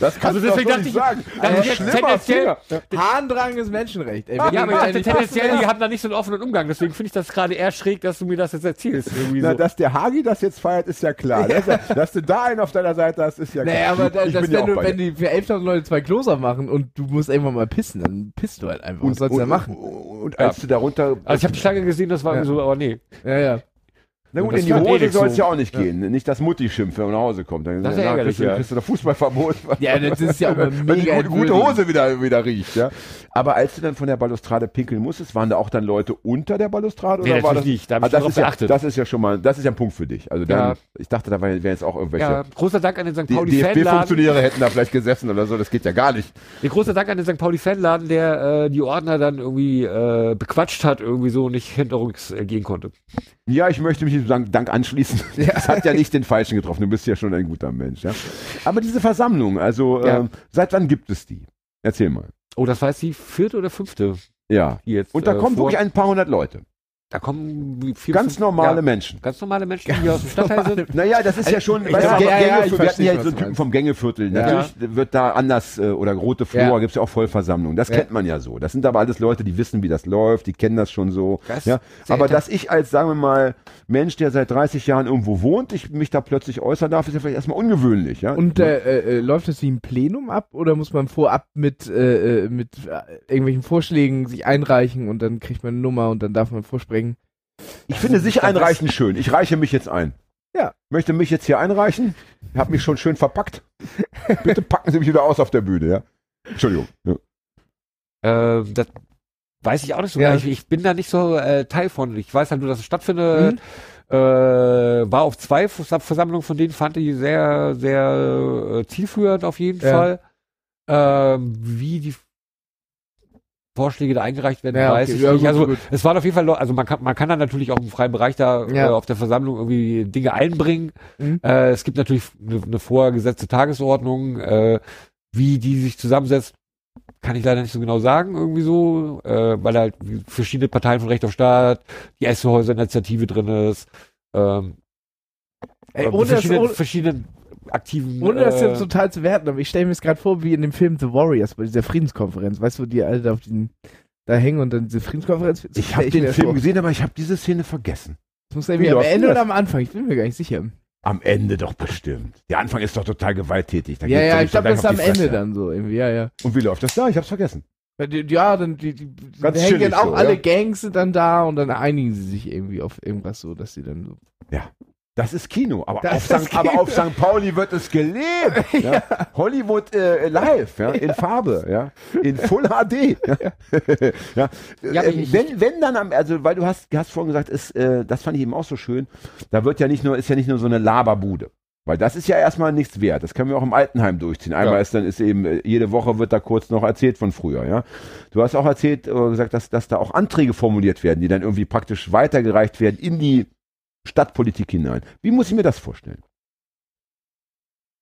Das kannst Also du doch deswegen so dachte nicht ich- sagen. jetzt schlimmer tendenziell-. Harndrang ist Menschenrecht. Ey, Ja, du aber ich dachte tendenziell, die haben da nicht so einen offenen Umgang, deswegen finde ich das gerade eher schräg, dass du mir das jetzt erzählst. Na, so. dass der Hagi das jetzt feiert, ist ja klar. Dass, er- dass du da einen auf deiner Seite hast, ist ja klar. Nee, aber da, das, ja wenn, du, wenn die für 11.000 Leute zwei Klos machen und du musst irgendwann mal pissen, dann pisst du halt einfach. Was sollst du da machen? Und, und als du darunter. Also ich habe die Schlange gesehen, das war Ja. so, aber nee. Ja, ja. Na gut, in die Hose soll es ja auch nicht gehen. Nicht, dass Mutti schimpft, wenn man nach Hause kommt. Dann, Das ist ja kriegst, du, ja. kriegst du Fußballverbot. Ja, das ist ja auch mal Wenn die mega gute, gute. Hose wieder, wieder riecht. Ja. Aber als du dann von der Balustrade pinkeln musstest, waren da auch dann Leute unter der Balustrade? Nee, oder war das, nicht. Da hab ich Ah, das, ist ja, das ist ja schon mal, das ist ja ein Punkt für dich. Also dann, Ja. ich dachte, da wären jetzt auch irgendwelche Ja, großer Dank an den St. die Pauli-Fanladen. DFB-Funktionäre hätten da vielleicht gesessen oder so. Das geht ja gar nicht. Ja, großer Dank an den St. Pauli-Fanladen, der äh, die Ordner dann irgendwie äh, bequatscht hat, irgendwie so und nicht hinterrücks äh, gehen konnte. Ja, ich möchte mich diesem Dank, anschließen. Das hat ja nicht den Falschen getroffen. Du bist ja schon ein guter Mensch. Ja. Aber diese Versammlung, also Ja. ähm, seit wann gibt es die? Erzähl mal. Oh, das war jetzt die vierte oder fünfte, Ja. jetzt. Und da äh, kommen wirklich ein paar hundert Leute. Da kommen vier, Ganz fünf- normale ja, Menschen. Ganz normale Menschen, die hier aus dem Stadtteil sind. Naja, das ist ja schon, ich weißt ja, ja, ich wir hatten ja so einen Typen meinst. vom Gängeviertel. Ja. Natürlich wird da anders, äh, oder Rote Flur, Ja. gibt's ja auch Vollversammlungen. Das Ja. kennt man ja so. Das sind aber alles Leute, die wissen, wie das läuft, die kennen das schon so. Das Ja. Aber dass ich als, sagen wir mal, Mensch, der seit 30 Jahren irgendwo wohnt, ich mich da plötzlich äußern darf, ist ja vielleicht erstmal ungewöhnlich. Ja? Und äh, äh, äh, läuft das wie ein Plenum ab oder muss man vorab mit, äh, äh, mit äh, irgendwelchen Vorschlägen sich einreichen und dann kriegt man eine Nummer und dann darf man vorsprechen? Ich finde sich einreichen schön. Ich reiche mich jetzt ein. Ja. Möchte mich jetzt hier einreichen. Ich habe mich schon schön verpackt. Bitte packen Sie mich wieder aus auf der Bühne, ja. Entschuldigung. Ja. Äh, das weiß ich auch nicht so. Ja. genau. Ich, ich bin da nicht so äh, Teil von. Ich weiß halt nur, dass es stattfindet. Mhm. Äh, war auf zwei Vers- Versammlungen von denen, fand ich sehr, sehr äh, zielführend auf jeden Ja. Fall. Ähm, wie die Vorschläge da eingereicht werden, Ja, weiß okay. ich Ja, nicht. gut, also gut. es waren auf jeden Fall, also man kann, man kann dann natürlich auch im freien Bereich da Ja. äh, auf der Versammlung irgendwie Dinge einbringen. Mhm. Äh, es gibt natürlich eine, eine vorgesetzte Tagesordnung, äh, wie die sich zusammensetzt, kann ich leider nicht so genau sagen, irgendwie so, äh, weil halt verschiedene Parteien von Recht auf Staat, die Essenhäuser-Initiative drin ist, ähm, Ey, ohne, das, verschiedene, ohne, verschiedene aktiven. ohne das äh, jetzt total zu werten, aber ich stelle mir es gerade vor, wie in dem Film The Warriors, bei dieser Friedenskonferenz. Weißt du, wo die alle da auf diesen, da hängen und dann diese Friedenskonferenz. Ich habe den Film vor. gesehen, aber ich habe diese Szene vergessen. Das muss irgendwie Wie am Ende das? oder am Anfang, ich bin mir gar nicht sicher. Am Ende doch bestimmt. Der Anfang ist doch total gewalttätig. Da ja, ja, ich glaube, das ist am Ende dann so irgendwie, ja, ja. Und wie läuft das da? Ich hab's vergessen. Ja, die- Ja, dann die, die, Ganz hängen dann auch so, alle ja. Gangs sind dann da und dann einigen sie sich irgendwie auf irgendwas so, dass sie dann so. Das ist Kino, aber, Das auf St. aber Kino. auf St. Pauli wird es gelebt. ja. Hollywood äh, live, ja, in Farbe, ja, in Full HD. Ja. ja. Ja, Äh, ich- wenn, wenn dann am, also weil du hast, hast vorhin gesagt, ist, äh, das fand ich eben auch so schön. Da wird ja nicht nur, ist ja nicht nur so eine Laberbude. Weil das ist ja erstmal nichts wert. Das können wir auch im Altenheim durchziehen. Einmal Ja. ist dann ist eben, äh, jede Woche wird da kurz noch erzählt von früher, ja. Du hast auch erzählt, äh, gesagt, dass, dass da auch Anträge formuliert werden, die dann irgendwie praktisch weitergereicht werden in die Stadtpolitik hinein. Wie muss ich mir das vorstellen?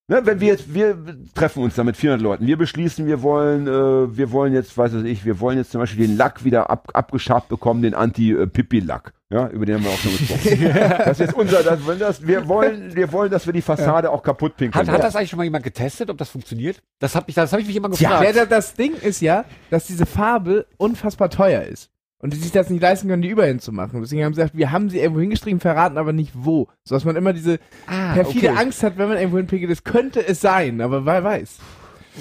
Ne, wenn wir jetzt, wir treffen uns da mit 400 Leuten, wir beschließen, wir wollen, äh, wir wollen jetzt, weiß was ich, wir wollen jetzt zum Beispiel den Lack wieder ab, abgeschabt bekommen, den Anti-Pipi-Lack. Ja, über den haben wir auch schon gesprochen. das ist jetzt unser, das, das, wir wollen, wir wollen, dass wir die Fassade auch kaputt pinkeln. hat, hat das eigentlich schon mal jemand getestet, ob das funktioniert? Das habe ich, das hab ich mich immer gefragt. Ja, da- das Ding ist ja, dass diese Farbe unfassbar teuer ist. Und die sich das nicht leisten können, die überhin zu machen. Deswegen haben sie gesagt, wir haben sie irgendwo hingestrichen, verraten aber nicht wo. So dass man immer diese ah, perfide okay. Angst hat, wenn man irgendwo hinpinkelt, es könnte es sein, aber wer weiß.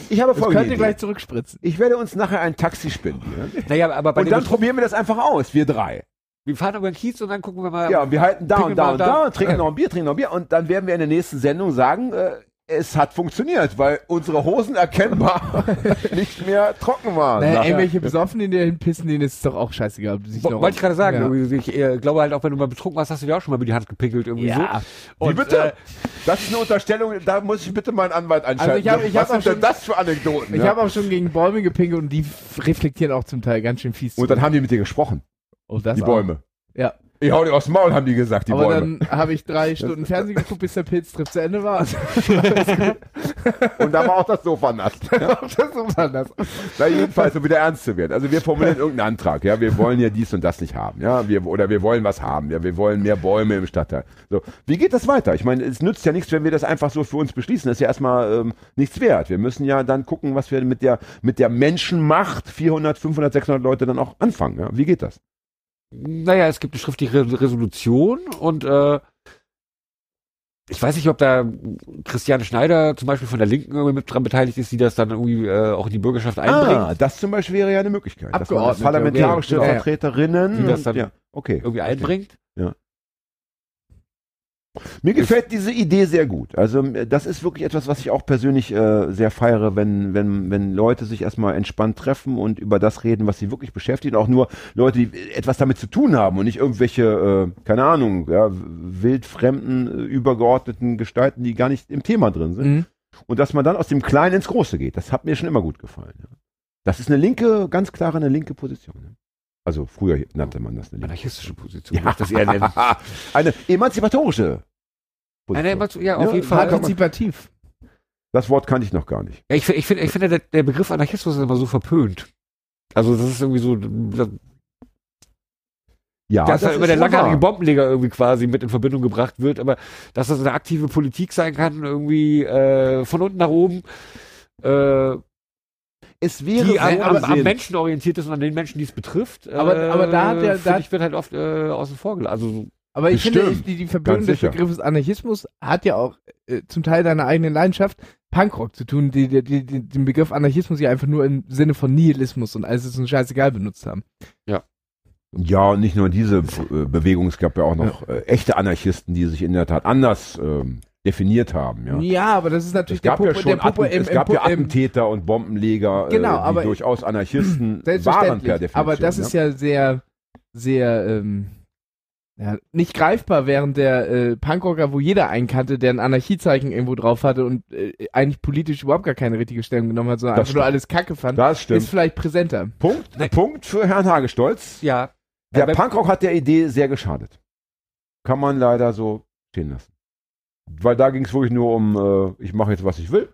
ich habe folgende könnte Idee. gleich zurückspritzen. Ich werde uns nachher ein Taxi spendieren. Naja, aber bei Und dann probieren wir das einfach aus, wir drei. wir fahren über den Kiez und dann gucken wir mal. Ja, und wir halten da und da und da. da und trinken noch ein Bier, trinken noch ein Bier und dann werden wir in der nächsten Sendung sagen, äh, es hat funktioniert, weil unsere Hosen erkennbar nicht mehr trocken waren. Naja, irgendwelche Besoffenen, die da hinpissen, denen ist es doch auch scheißegal, ob sich. Wollte ich gerade sagen, Ja. ich äh, glaube halt auch, wenn du mal betrunken warst, hast du dir auch schon mal über die Hand gepinkelt irgendwie Ja. so. Wie Und, bitte? Äh, das ist eine Unterstellung, da muss ich bitte meinen Anwalt anschalten. Also ich hab- ich Was sind denn schon- das für Anekdoten? Ich ja? habe auch schon gegen Bäume gepinkelt und die reflektieren auch zum Teil ganz schön fies. und dann haben die mit dir gesprochen, oh, das die auch. Bäume. Ja. Ich hau dir aufs Maul, haben die gesagt, die Aber Bäume. dann habe ich drei Stunden Fernsehen geguckt, bis der Pilztrip zu Ende war. Und da war auch das Sofa nass. das war das. Na, jedenfalls, um wieder ernst zu werden. Also wir formulieren irgendeinen Antrag, ja, wir wollen ja dies und das nicht haben, ja, wir, oder wir wollen was haben, ja, wir wollen mehr Bäume im Stadtteil. So, wie geht das weiter? Ich meine, es nützt ja nichts, wenn wir das einfach so für uns beschließen. Das ist ja erstmal ähm, nichts wert. Wir müssen ja dann gucken, was wir mit der, mit der Menschenmacht 400, 500, 600 Leute dann auch anfangen. Ja? Wie geht das? Naja, es gibt eine schriftliche Re- Resolution und äh, ich weiß nicht, ob da Christiane Schneider zum Beispiel von der Linken irgendwie mit dran beteiligt ist, die das dann irgendwie äh, auch in die Bürgerschaft einbringt. Ah, das zum Beispiel wäre ja eine Möglichkeit. dass man als Abgeordnete, parlamentarische okay, genau. Vertreterinnen Die das dann ja, okay. irgendwie einbringt. Mir gefällt diese Idee sehr gut. Also äh, das ist wirklich etwas, was ich auch persönlich äh, sehr feiere, wenn, wenn, wenn Leute sich erstmal entspannt treffen und über das reden, was sie wirklich beschäftigt. Auch nur Leute, die etwas damit zu tun haben und nicht irgendwelche, äh, keine Ahnung, ja, wildfremden, äh, übergeordneten Gestalten, die gar nicht im Thema drin sind. Mhm. Und dass man dann aus dem Kleinen ins Große geht. Das hat mir schon immer gut gefallen. Ja. Das ist eine linke, ganz klare eine linke Position. Also früher nannte man das eine. Anarchistische Position. Ja, das eher nennen. eine emanzipatorische Position. Eine, Emanzi- ja, auf Ja, jeden Fall. kann Partizipativ. Das Wort kannte ich noch gar nicht. Ja, ich, ich finde, ich finde der, der Begriff Anarchismus ist immer so verpönt. Also das ist irgendwie so, das, Ja, dass da immer der langhaarige. Bombenleger irgendwie quasi mit in Verbindung gebracht wird, aber dass das eine aktive Politik sein kann, irgendwie äh, von unten nach oben, äh, Es wäre die so am, am, Menschen orientiert ist und an den Menschen, die es betrifft. Aber- äh, aber da hat der- da ich, wird halt oft äh, außen vor gelassen. Also so- Aber ich Bestimmt. finde, die, die Verbindung des. Begriffes Anarchismus hat ja auch äh, zum Teil deiner eigenen Leidenschaft Punkrock zu tun, die, die, die, die den Begriff Anarchismus ja einfach nur im Sinne von Nihilismus und alles ist uns scheißegal benutzt haben. Ja, und nicht nur diese äh, Bewegung, es gab ja auch noch äh, echte Anarchisten, die sich in der Tat anders ähm, definiert haben. Ja. Ja, aber das ist natürlich Es gab, ja Puppe- schon Puppe Atten, es gab ja Attentäter und Bombenleger, Genau, äh, die aber- durchaus Anarchisten waren per Selbstverständlich. Definition. Aber das ist ja sehr, sehr, ähm, ja, nicht greifbar, während der äh, Punkrocker, wo jeder einen kannte, der ein Anarchiezeichen irgendwo drauf hatte und äh, eigentlich politisch überhaupt gar keine richtige Stellung genommen hat, sondern Das einfach nur alles Kacke fand, Das stimmt. ist vielleicht präsenter. Punkt. Punkt für Herrn Hagestolz. Ja. Der Ja, bei- Punkrock hat der Idee sehr geschadet. Kann man leider so stehen lassen. Weil da ging es wirklich nur um, äh, ich mache jetzt, was ich will.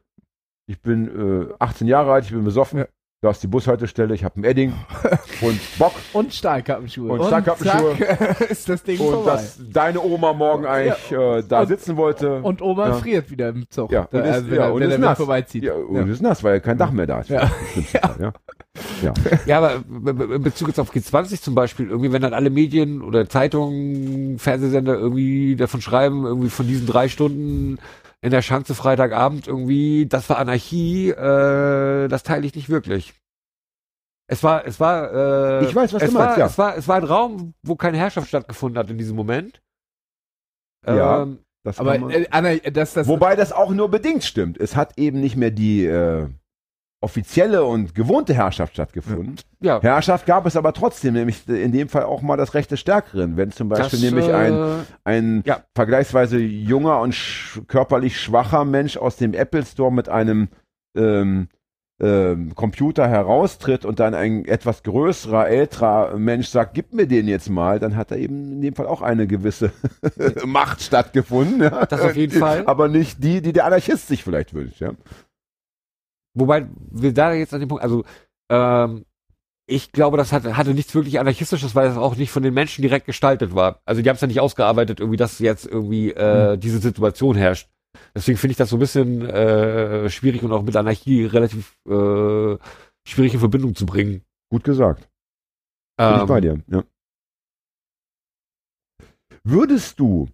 Ich bin äh, 18 Jahre alt, ich bin besoffen. Ja. Da ist die Bushaltestelle, ich habe ein Edding und Bock. Und Stahlkappenschuhe. Und Stahlkappenschuhe. zack, ist das Ding Und vorbei. dass deine Oma morgen eigentlich äh, da Und- sitzen wollte. und Oma Ja. friert wieder im Zug, Ja, und ist- äh, wenn ja, er, und wenn ist nass. vorbeizieht. ja, und Ja. ist nass, weil kein Dach mehr da ist. Ja. Ja. Ja. Ja, aber be- be- in Bezug jetzt auf G20 zum Beispiel, irgendwie, wenn dann alle Medien oder Zeitungen, Fernsehsender irgendwie davon schreiben, irgendwie von diesen drei Stunden in der Schanze Freitagabend irgendwie, das war Anarchie, äh, das teile ich nicht wirklich. Es war, es war, äh, Ich weiß, was es du war, meinst, ja. Es war, es war ein Raum, wo keine Herrschaft stattgefunden hat in diesem Moment. Ja. Ähm, Das Aber äh, Anna, das, das, Wobei das auch nur bedingt stimmt. Es hat eben nicht mehr die äh, offizielle und gewohnte Herrschaft stattgefunden. ja. Herrschaft gab es aber trotzdem, nämlich in dem Fall auch mal das Recht des Stärkeren. Wenn zum Beispiel das, nämlich äh, ein, ein ja. vergleichsweise junger und sch körperlich schwacher Mensch aus dem Apple Store mit einem ähm, ähm, Computer heraustritt und dann ein etwas größerer, älterer Mensch sagt, gib mir den jetzt mal, dann hat da eben in dem Fall auch eine gewisse Macht stattgefunden. Ja? Das auf jeden Fall. Aber nicht die, die der Anarchist sich vielleicht wünscht. Ja? Wobei wir da jetzt an dem Punkt, also ähm, ich glaube, das hatte, hatte nichts wirklich anarchistisches, weil es auch nicht von den Menschen direkt gestaltet war. Also die haben es ja nicht ausgearbeitet, irgendwie, dass jetzt irgendwie äh, diese Situation herrscht. Deswegen finde ich das so ein bisschen äh, schwierig und auch mit Anarchie relativ äh, schwierig in Verbindung zu bringen. Gut gesagt. Bin ich Ähm, bei dir. Ja. Würdest du,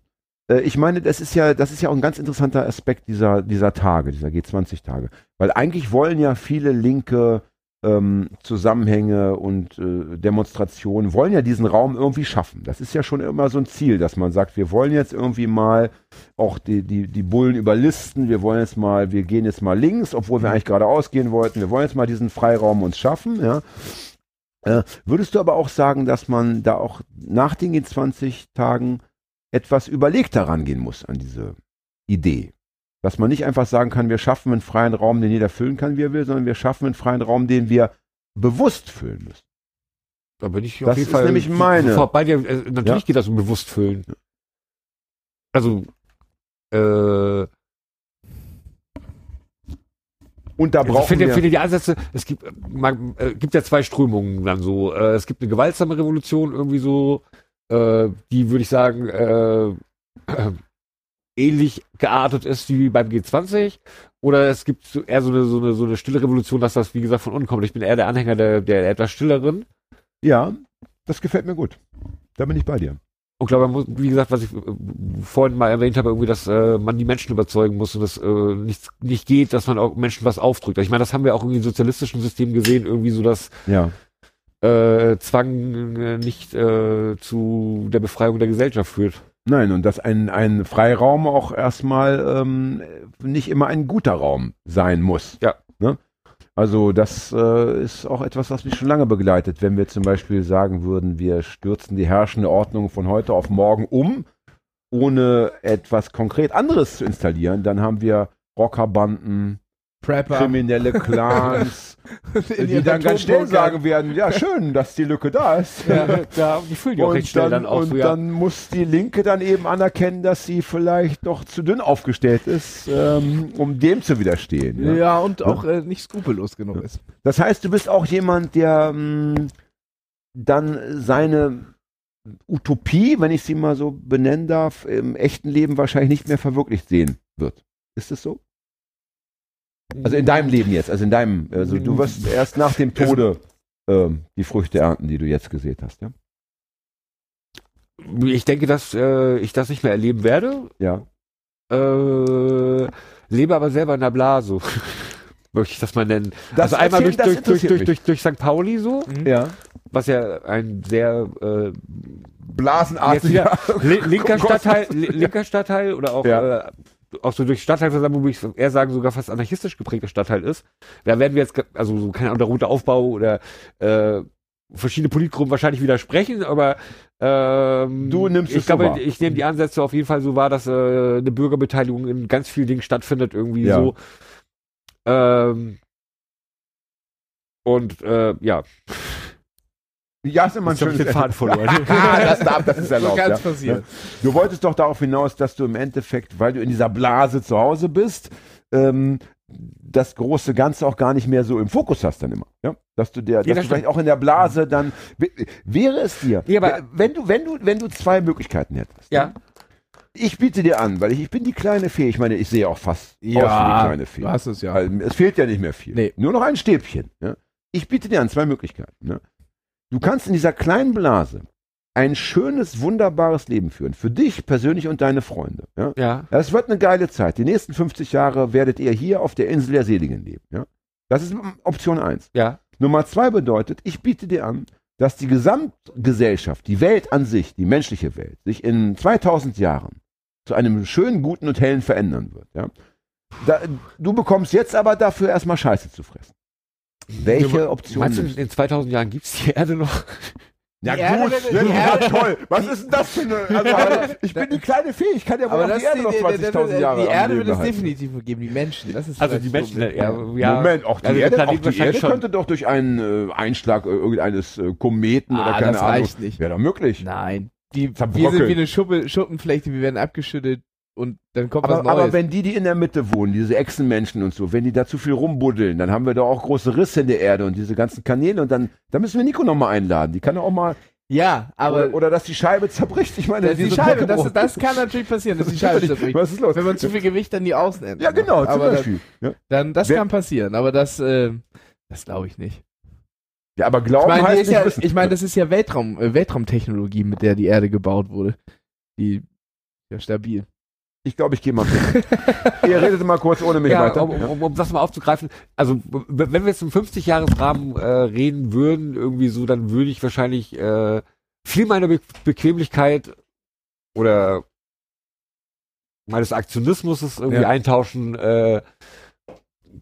ich meine, das ist ja, das ist ja auch ein ganz interessanter Aspekt dieser, dieser Tage, dieser G20-Tage. Weil eigentlich wollen ja viele linke ähm, Zusammenhänge und äh, Demonstrationen, wollen ja diesen Raum irgendwie schaffen. Das ist ja schon immer so ein Ziel, dass man sagt, wir wollen jetzt irgendwie mal auch die, die, die Bullen überlisten, wir wollen jetzt mal, wir gehen jetzt mal links, obwohl wir eigentlich geradeaus gehen wollten, wir wollen jetzt mal diesen Freiraum uns schaffen, ja. Äh, würdest du aber auch sagen, dass man da auch nach den G20-Tagen etwas überlegter rangehen muss an diese Idee? Dass man nicht einfach sagen kann, wir schaffen einen freien Raum, den jeder füllen kann, wie er will, sondern wir schaffen einen freien Raum, den wir bewusst füllen müssen. Da bin ich Das auf jeden ist Fall nämlich meine. bei dir. Äh, natürlich Ja. geht das um Bewusstfüllen. Also äh, Und da Also ich brauchen finde, wir... finde die Ansätze, es gibt, man, äh, gibt ja zwei Strömungen dann so. Äh, es gibt eine gewaltsame Revolution irgendwie so, äh, die würde ich sagen, äh, äh, ähnlich geartet ist wie beim G20. Oder es gibt eher so eine, so, eine, so eine stille Revolution, dass das, wie gesagt, von unten kommt. Ich bin eher der Anhänger der, der etwas stilleren. ja, das gefällt mir gut. Da bin ich bei dir. Und glaube, man muss, wie gesagt, was ich äh, vorhin mal erwähnt habe, irgendwie, dass äh, man die Menschen überzeugen muss und es äh, nicht, nicht geht, dass man auch Menschen was aufdrückt. Ich meine, das haben wir auch irgendwie in sozialistischen Systemen gesehen, irgendwie so, dass Ja. Äh, Zwang äh, nicht äh, zu der Befreiung der Gesellschaft führt. Nein, und dass ein, ein Freiraum auch erstmal ähm, nicht immer ein guter Raum sein muss. Ja. Ne? Also das äh, ist auch etwas, was mich schon lange begleitet. Wenn wir zum Beispiel sagen würden, wir stürzen die herrschende Ordnung von heute auf morgen um, ohne etwas konkret anderes zu installieren, dann haben wir Rockerbanden, Prepper. kriminelle Clans, die dann ganz schnell sagen werden, ja schön, dass die Lücke da ist. Ja, da, die füllen die auch recht schnell dann, dann auch und ja. dann muss die Linke dann eben anerkennen, dass sie vielleicht doch zu dünn aufgestellt ist, ähm, um dem zu widerstehen. Ja, Ja? und auch äh, nicht skrupellos genug ist. Das heißt, du bist auch jemand, der mh, dann seine Utopie, wenn ich sie mal so benennen darf, im echten Leben wahrscheinlich nicht mehr verwirklicht sehen wird. Ist es so? Also in deinem Leben jetzt, also in deinem, also du wirst erst nach dem Tode ähm, die Früchte ernten, die du jetzt gesehen hast, ja? Ich denke, dass äh, ich das nicht mehr erleben werde. Ja. Äh, lebe aber selber in der Blase. möchte ich das mal nennen. Das also einmal durch, durch, durch, durch, durch, durch St. Pauli so, Ja. was ja ein sehr äh, jetzt Blasenartig. wieder li- linker Gott. Stadtteil, li- linker Stadtteil oder auch, Ja. äh, auch so durch Stadtteilversammlung, würde ich eher sagen, sogar fast anarchistisch geprägter Stadtteil ist. Da werden wir jetzt, also so, keine Ahnung, der rote Aufbau oder äh, verschiedene Politgruppen wahrscheinlich widersprechen, aber ähm, Du nimmst ich es so glaube, wahr. ich nehme die Ansätze auf jeden Fall so wahr, dass äh, eine Bürgerbeteiligung in ganz vielen Dingen stattfindet, irgendwie Ja. so. Ähm, und äh, ja, Ja, ist immer ein schönes den Faden verloren. Das darf, das ist So erlaubt. kann ja. es passieren. Du wolltest doch darauf hinaus, dass du im Endeffekt, weil du in dieser Blase zu Hause bist, ähm, das große Ganze auch gar nicht mehr so im Fokus hast dann immer. Ja? Dass du dir, dass das du vielleicht auch in der Blase dann wäre es dir, Ja, aber- wenn du, wenn du, wenn du zwei Möglichkeiten hättest. Ja. ne? Ich biete dir an, weil ich, ich bin die kleine Fee. Ich meine, ich sehe auch fast aus wie die Ja, kleine Fee. du hast es ja. Es fehlt ja nicht mehr viel. Nee. Nur noch ein Stäbchen. Ja? Ich biete dir an zwei Möglichkeiten. Ne? Du kannst in dieser kleinen Blase ein schönes, wunderbares Leben führen. Für dich persönlich und deine Freunde. Ja? ja. Es wird eine geile Zeit. Die nächsten 50 Jahre werdet ihr hier auf der Insel der Seligen leben. Ja? Das ist Option 1. Ja. Nummer 2 bedeutet, ich biete dir an, dass die Gesamtgesellschaft, die Welt an sich, die menschliche Welt, sich in 2000 Jahren zu einem schönen, guten und hellen verändern wird. Ja? Da, du bekommst jetzt aber dafür erstmal Scheiße zu fressen. Welche Option Meinst du, in 2000 Jahren gibt's die Erde noch? Ja Die Erde, gut, die ja, Erde- toll. Was ist denn das für eine... Also, ich bin die kleine Fee, ich kann ja wohl die Erde noch die, die, 20.000 Jahre die Erde wird es definitiv geben, die Menschen. Das ist Also die so- Menschen, ja, ja. Moment, auch die Also Erde, auch die Erde könnte doch durch einen äh, Einschlag äh, irgendeines äh, Kometen oder Ah, keine das Ahnung. reicht nicht. Wäre doch möglich. Nein. Die, wir sind wie eine Schuppe, Schuppenfläche, wir werden abgeschüttet und dann kommt was Aber, Neues. aber wenn die, die in der Mitte wohnen, diese Echsenmenschen und so, wenn die da zu viel rumbuddeln, dann haben wir doch auch große Risse in der Erde und diese ganzen Kanäle und dann, dann müssen wir Nico nochmal einladen. Die kann ja auch mal, ja, aber oder, oder dass die Scheibe zerbricht. Ich meine, das, die Scheibe, das, das kann natürlich passieren, dass die Scheibe zerbricht. Was ist los? Wenn man zu viel Gewicht an die Außenenden ja, genau, macht. zum aber das, Beispiel. Ja. dann, das Wer- kann passieren, aber das, äh, das glaube ich nicht. ja, aber Ich Glauben meine, die heißt nicht ja, wissen. ich meine, das ist ja Weltraum, äh, Weltraumtechnologie, mit der die Erde gebaut wurde. Die ja stabil. Ich glaube, ich gehe mal mit. Ihr redet mal kurz ohne mich ja, weiter. um, um, um das mal aufzugreifen, also wenn wir jetzt im 50-Jahres-Rahmen äh, reden würden, irgendwie so, dann würde ich wahrscheinlich äh, viel meiner Be Bequemlichkeit oder meines Aktionismus irgendwie Ja. eintauschen, äh,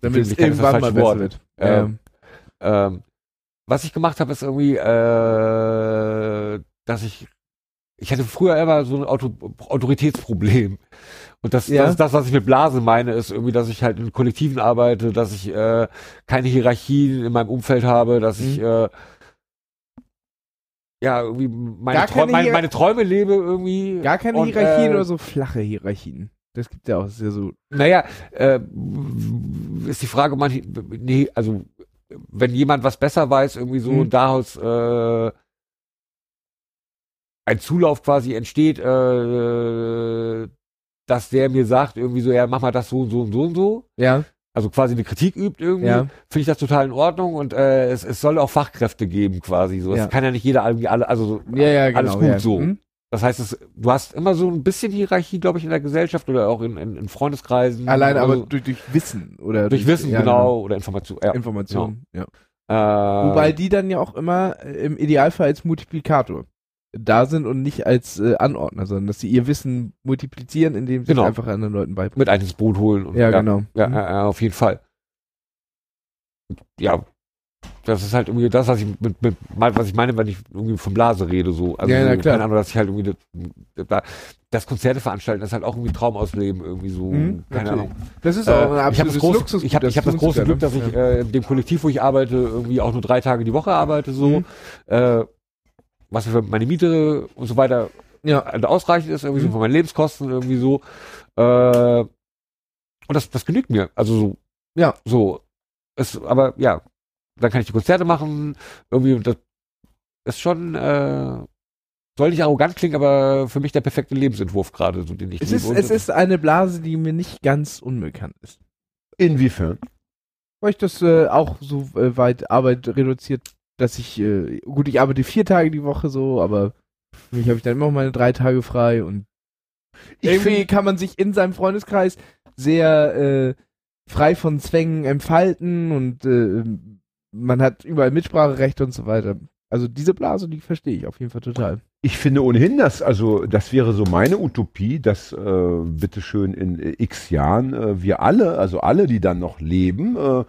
Damit es irgendwann mal besser wird. Ähm, Ähm, was ich gemacht habe, ist irgendwie, äh, dass ich, ich hatte früher immer so ein Auto, Autoritätsproblem. Und das, Ja. das ist das, was ich mit Blase meine, ist irgendwie, dass ich halt in Kollektiven arbeite, dass ich äh, keine Hierarchien in meinem Umfeld habe, dass ich Mhm. äh, ja irgendwie meine, keine meine, meine Träume lebe irgendwie. Gar keine Und, Hierarchien äh, oder so flache Hierarchien. Das gibt ja auch, ja so. Naja, äh, ist die Frage, man, nee, also, wenn jemand was besser weiß, irgendwie so, Mhm. daraus äh, ein Zulauf quasi entsteht, äh, dass der mir sagt, irgendwie so, ja, mach mal das so und so und so und so, Ja, also quasi eine Kritik übt irgendwie, ja. finde ich das total in Ordnung und äh, es, es soll auch Fachkräfte geben quasi so. Ja. Es kann ja nicht jeder irgendwie alle, also so, Ja, ja, genau. alles gut ja. so. Hm? Das heißt, es, du hast immer so ein bisschen Hierarchie, glaube ich, in der Gesellschaft oder auch in, in, in Freundeskreisen. Allein aber Also, durch, durch Wissen oder durch Wissen, ja, genau, oder Information. Ja. Informationen. Ja. Äh, Wobei die dann ja auch immer äh, im Idealfall als Multiplikator da sind und nicht als äh, Anordner, sondern dass sie ihr Wissen multiplizieren, indem sie Genau. es einfach anderen Leuten beibringen. mit einem ins Boot holen. Und, Ja, genau. Ja, Mhm. ja, ja, auf jeden Fall. Ja, das ist halt irgendwie das, was ich mit, mit was ich meine, wenn ich irgendwie von Blase rede, so. Also Ja, so, klar. keine Ahnung, dass ich halt irgendwie das, das, Konzerte veranstalten, das ist halt auch irgendwie Traum ausleben, irgendwie so, Mhm, keine natürlich. Ahnung. Das ist Äh, auch ein ich habe das große, Luxusgut, ich hab, das große Glück, dass können, ich ja. äh, in dem Kollektiv, wo ich arbeite, irgendwie auch nur drei Tage die Woche arbeite, so. Mhm. Äh, was für meine Miete und so weiter Ja. ausreichend ist, irgendwie so Mhm. von meinen Lebenskosten irgendwie so. Äh, und das, das genügt mir. Also so. Ja. So. Es, aber ja, dann kann ich die Konzerte machen. Irgendwie, das ist schon, äh, soll nicht arrogant klingen, aber für mich der perfekte Lebensentwurf gerade, so den ich Es ist, es ist eine Blase, die mir nicht ganz unbekannt ist. Inwiefern? Weil ich das äh, auch so äh, weit Arbeit reduziert, dass ich, äh, gut, ich arbeite vier Tage die Woche so, aber für mich habe ich dann immer meine drei Tage frei und irgendwie find- kann man sich in seinem Freundeskreis sehr äh, frei von Zwängen entfalten und äh, man hat überall Mitspracherecht und so weiter. Also diese Blase, die verstehe ich auf jeden Fall total. Ich finde ohnehin, dass, also, das wäre so meine Utopie, dass, äh, bitteschön in äh, x Jahren äh, wir alle, also alle, die dann noch leben, äh,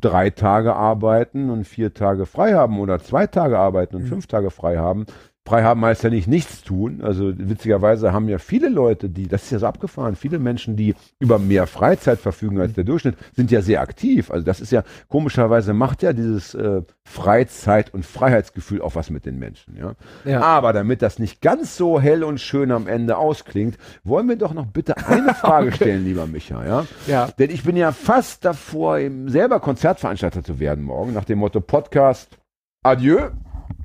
drei Tage arbeiten und vier Tage frei haben oder zwei Tage arbeiten und Mhm. fünf Tage frei haben. Frei haben heißt ja nicht nichts tun. Also witzigerweise haben ja viele Leute, die, das ist ja so abgefahren, viele Menschen, die über mehr Freizeit verfügen als der Durchschnitt, sind ja sehr aktiv. Also das ist ja, komischerweise macht ja dieses äh, Freizeit- und Freiheitsgefühl auch was mit den Menschen. Ja? Ja. Aber damit das nicht ganz so hell und schön am Ende ausklingt, wollen wir doch noch bitte eine Frage stellen, lieber Micha. Ja? Ja. Denn ich bin ja fast davor, eben selber Konzertveranstalter zu werden morgen, nach dem Motto Podcast, adieu.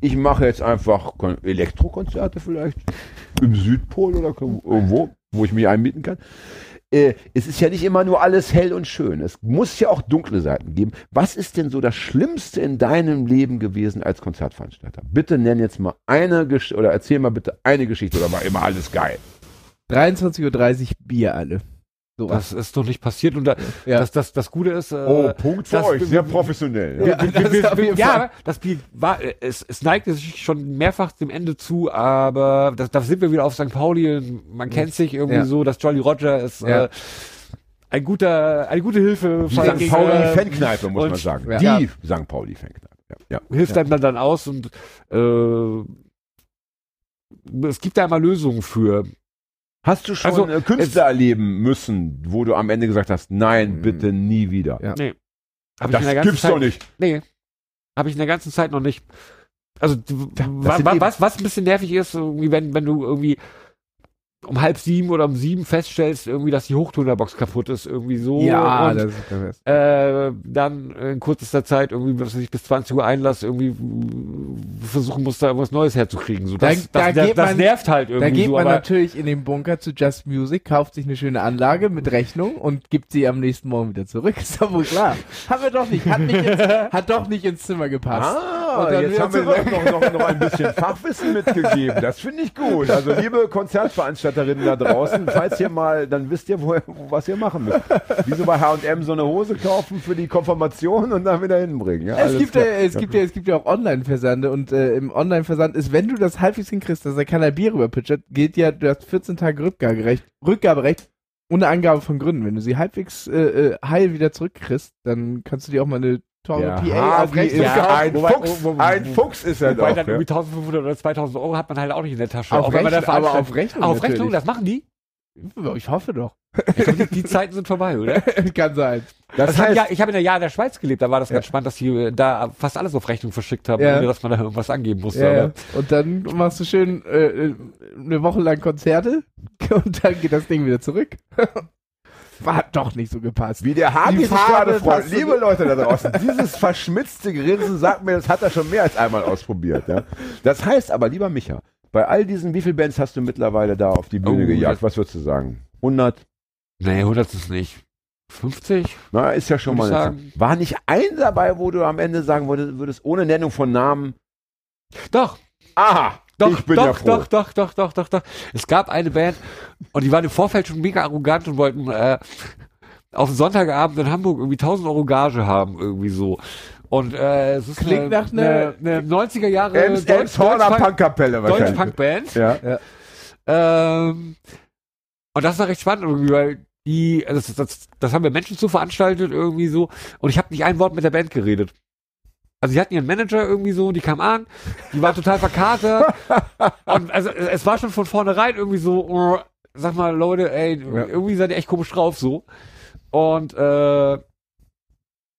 Ich mache jetzt einfach Kon- Elektrokonzerte vielleicht im Südpol oder irgendwo, wo ich mich einmieten kann. Äh, es ist ja nicht immer nur alles hell und schön. Es muss ja auch dunkle Seiten geben. Was ist denn so das Schlimmste in deinem Leben gewesen als Konzertveranstalter? Bitte nenn jetzt mal eine Geschichte oder erzähl mal bitte eine Geschichte oder war immer alles geil. 23.30 Uhr Bier alle. So Das ist doch nicht passiert und da, Ja. das, das, das Gute ist, äh, Oh, Punkt für euch. Sehr professionell. Ja. Ja, das ja, Bier war, äh, es, es neigte sich schon mehrfach dem Ende zu, aber das, da sind wir wieder auf St. Pauli. Man kennt sich irgendwie Ja. so, dass Jolly Roger ist Ja. äh, ein guter, eine gute Hilfe. Die St. gegen, Pauli äh, Fankneipe, muss und- man sagen. Ja. Die St. Pauli Fankneipe. Ja. ja. hilft einem dann, dann aus und äh, es gibt da immer Lösungen für. Hast du schon Also, äh, Künstler erleben müssen, wo du am Ende gesagt hast, nein, Mhm. bitte nie wieder? Ja. Nee. Hab Das in der ganzen gibt's Zeit, doch nicht. Nee. Habe ich in der ganzen Zeit noch nicht. Also d- wa, sind wa, eben- was, was ein bisschen nervig ist, irgendwie, wenn, wenn du irgendwie um halb sieben oder um sieben feststellst, irgendwie, dass die Hochtonerbox kaputt ist, irgendwie so. Ja, und, das ist der äh, dann in kürzester Zeit irgendwie, was ich bis 20 Uhr Einlass irgendwie versuchen muss, da irgendwas Neues herzukriegen. So, Da- das, da das, das, geht das man- nervt halt irgendwie Da geht so, man aber natürlich in den Bunker zu Just Music, kauft sich eine schöne Anlage mit Rechnung und gibt sie am nächsten Morgen wieder zurück. Ist doch wohl klar. Haben wir doch nicht. Hat, nicht ins, hat doch nicht ins Zimmer gepasst. Ah, Und dann jetzt haben wir zurück. noch, noch, noch ein bisschen Fachwissen mitgegeben. Das finde ich gut. Also liebe Konzertveranstalterinnen da draußen, falls ihr mal, dann wisst ihr, wo, was ihr machen müsst. Wie so bei H&M so eine Hose kaufen für die Konfirmation und dann wieder hinbringen. Ja, Es gibt, ja, es, gibt ja, es gibt ja auch Online-Versande und äh, im Online-Versand ist, wenn du das halbwegs hinkriegst, dass er keiner Bier rüberpitchert, gilt ja, du hast 14 Tage Rückgaberecht, Rückgaberecht ohne Angabe von Gründen. Wenn du sie halbwegs äh, äh, heil wieder zurückkriegst, dann kannst du dir auch mal eine teure PA aufrechnen. ist Ja, ein wobei- Fuchs. wo- wo- ein Fuchs ist er doch. dann Ja. irgendwie 1500 oder 2000 Euro hat man halt auch nicht in der Tasche. Auf auch wenn man da Rechnung, aber auf Rechnung auf Rechnung, natürlich. das machen die? Ich hoffe doch. Ich glaub, die, die Zeiten sind vorbei, oder? Kann sein. Das Das hat heißt, ja, ich habe in der Jahr in der Schweiz gelebt, da war das ganz Ja. spannend, dass die äh, da fast alles auf Rechnung verschickt haben, Ja. ohne dass man da irgendwas angeben musste. Und dann machst du schön äh, äh, eine Woche lang Konzerte und dann geht das Ding wieder zurück. War doch nicht so gepasst. Wie der Die sich gerade freut. Liebe Leute da draußen, dieses verschmitzte Grinsen sagt mir, das hat er schon mehr als einmal ausprobiert. Ja? Das heißt aber, lieber Micha, bei all diesen, wie viele Bands hast du mittlerweile da auf die Bühne Oh, gejagt? Was würdest du sagen? 100? nee, 100 ist nicht. 50? Na, ist ja schon mal sagen. War nicht ein dabei, wo du am Ende sagen würdest, würdest ohne Nennung von Namen, Doch, aha, doch, ich bin doch, ja froh. doch, doch, doch, doch, doch, doch. Es gab eine Band und die waren im Vorfeld schon mega arrogant und wollten äh, auf Sonntagabend in Hamburg irgendwie 1000 Euro Gage haben, irgendwie so. Und äh, es ist Klingt nach eine, einer- eine 90er Jahre Ems, Ems Horner Punkkapelle wahrscheinlich. Deutsch-Punk-Band. Ja. Ähm, und das war recht spannend irgendwie, weil die, also das, das, das haben wir Menschen zu veranstaltet irgendwie so und ich habe nicht ein Wort mit der Band geredet. Also sie hatten ihren Manager irgendwie so, die kam an, die war total verkatert. Und also es war schon von vornherein irgendwie so, oh, sag mal Leute, ey, irgendwie seid ihr echt komisch drauf so. Und äh,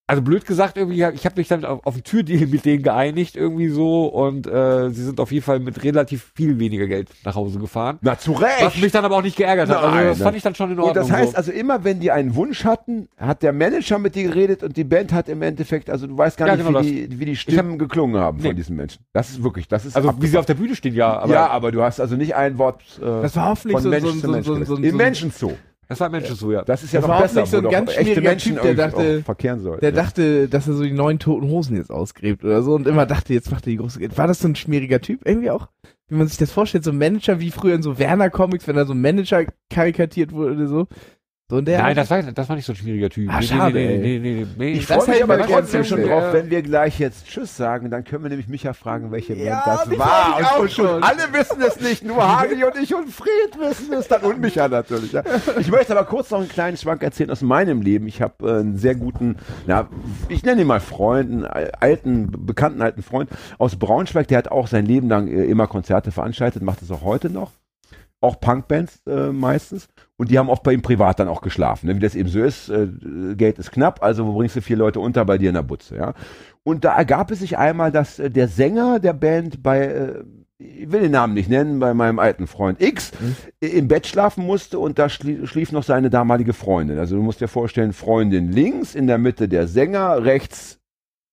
also blöd gesagt irgendwie, ich habe mich dann auf, auf einen Türdeal mit denen geeinigt irgendwie so und äh, sie sind auf jeden Fall mit relativ viel weniger Geld nach Hause gefahren. Na, zu Was Recht. mich dann aber auch nicht geärgert hat. Nein, also das nein. fand ich dann schon in Und Ordnung. das heißt so. also immer, wenn die einen Wunsch hatten, hat der Manager mit dir geredet und die Band hat im Endeffekt, also du weißt gar Ja, nicht, genau wie, die, wie die Stimmen geklungen haben Nee. von diesen Menschen. Das ist wirklich, das ist also wie abgefahren. sie auf der Bühne stehen, ja. Aber ja, aber du hast also nicht ein Wort äh, Das war hoffentlich von so, Mensch so, zu so, Mensch so, so, so, Im Menschenzoo. Das war Menschen so, ja. Das ist ja Das noch war besser, hoffentlich so ein ganz echte schwieriger Menschen Typ, der dachte- verkehren sollten. Der ja. dachte, dass er so die neuen toten Hosen jetzt ausgräbt oder so und immer dachte, jetzt macht er die große. War das so ein schmieriger Typ irgendwie auch? Wie man sich das vorstellt, so ein Manager wie früher in so Werner-Comics, wenn da so ein Manager karikatiert wurde oder so. So in der Nein, das war, das war nicht so ein schwieriger Typ. Schade, nee, ey. nee, nee, nee, nee. Ich freue mich aber trotzdem schon drauf, Ja. wenn wir gleich jetzt Tschüss sagen, dann können wir nämlich Micha fragen, welche Ja, Band das war. Und, auch und, schon. und alle wissen es nicht, nur Hagi und ich und Fred wissen es dann und Micha natürlich. Ja. Ich möchte aber kurz noch einen kleinen Schwank erzählen aus meinem Leben. Ich habe äh, einen sehr guten, na, ich nenne ihn mal Freund, einen al- alten, bekannten alten Freund aus Braunschweig, der hat auch sein Leben lang äh, immer Konzerte veranstaltet, macht es auch heute noch. Auch Punkbands äh, meistens. Und die haben oft bei ihm privat dann auch geschlafen. Ne? Wie das eben so ist, äh, Geld ist knapp, also wo bringst du vier Leute unter bei dir in der Butze. Ja? Und da ergab es sich einmal, dass äh, der Sänger der Band bei, äh, ich will den Namen nicht nennen, bei meinem alten Freund X äh, im Bett schlafen musste und da schlie schlief noch seine damalige Freundin. Also du musst dir vorstellen, Freundin links, in der Mitte der Sänger, rechts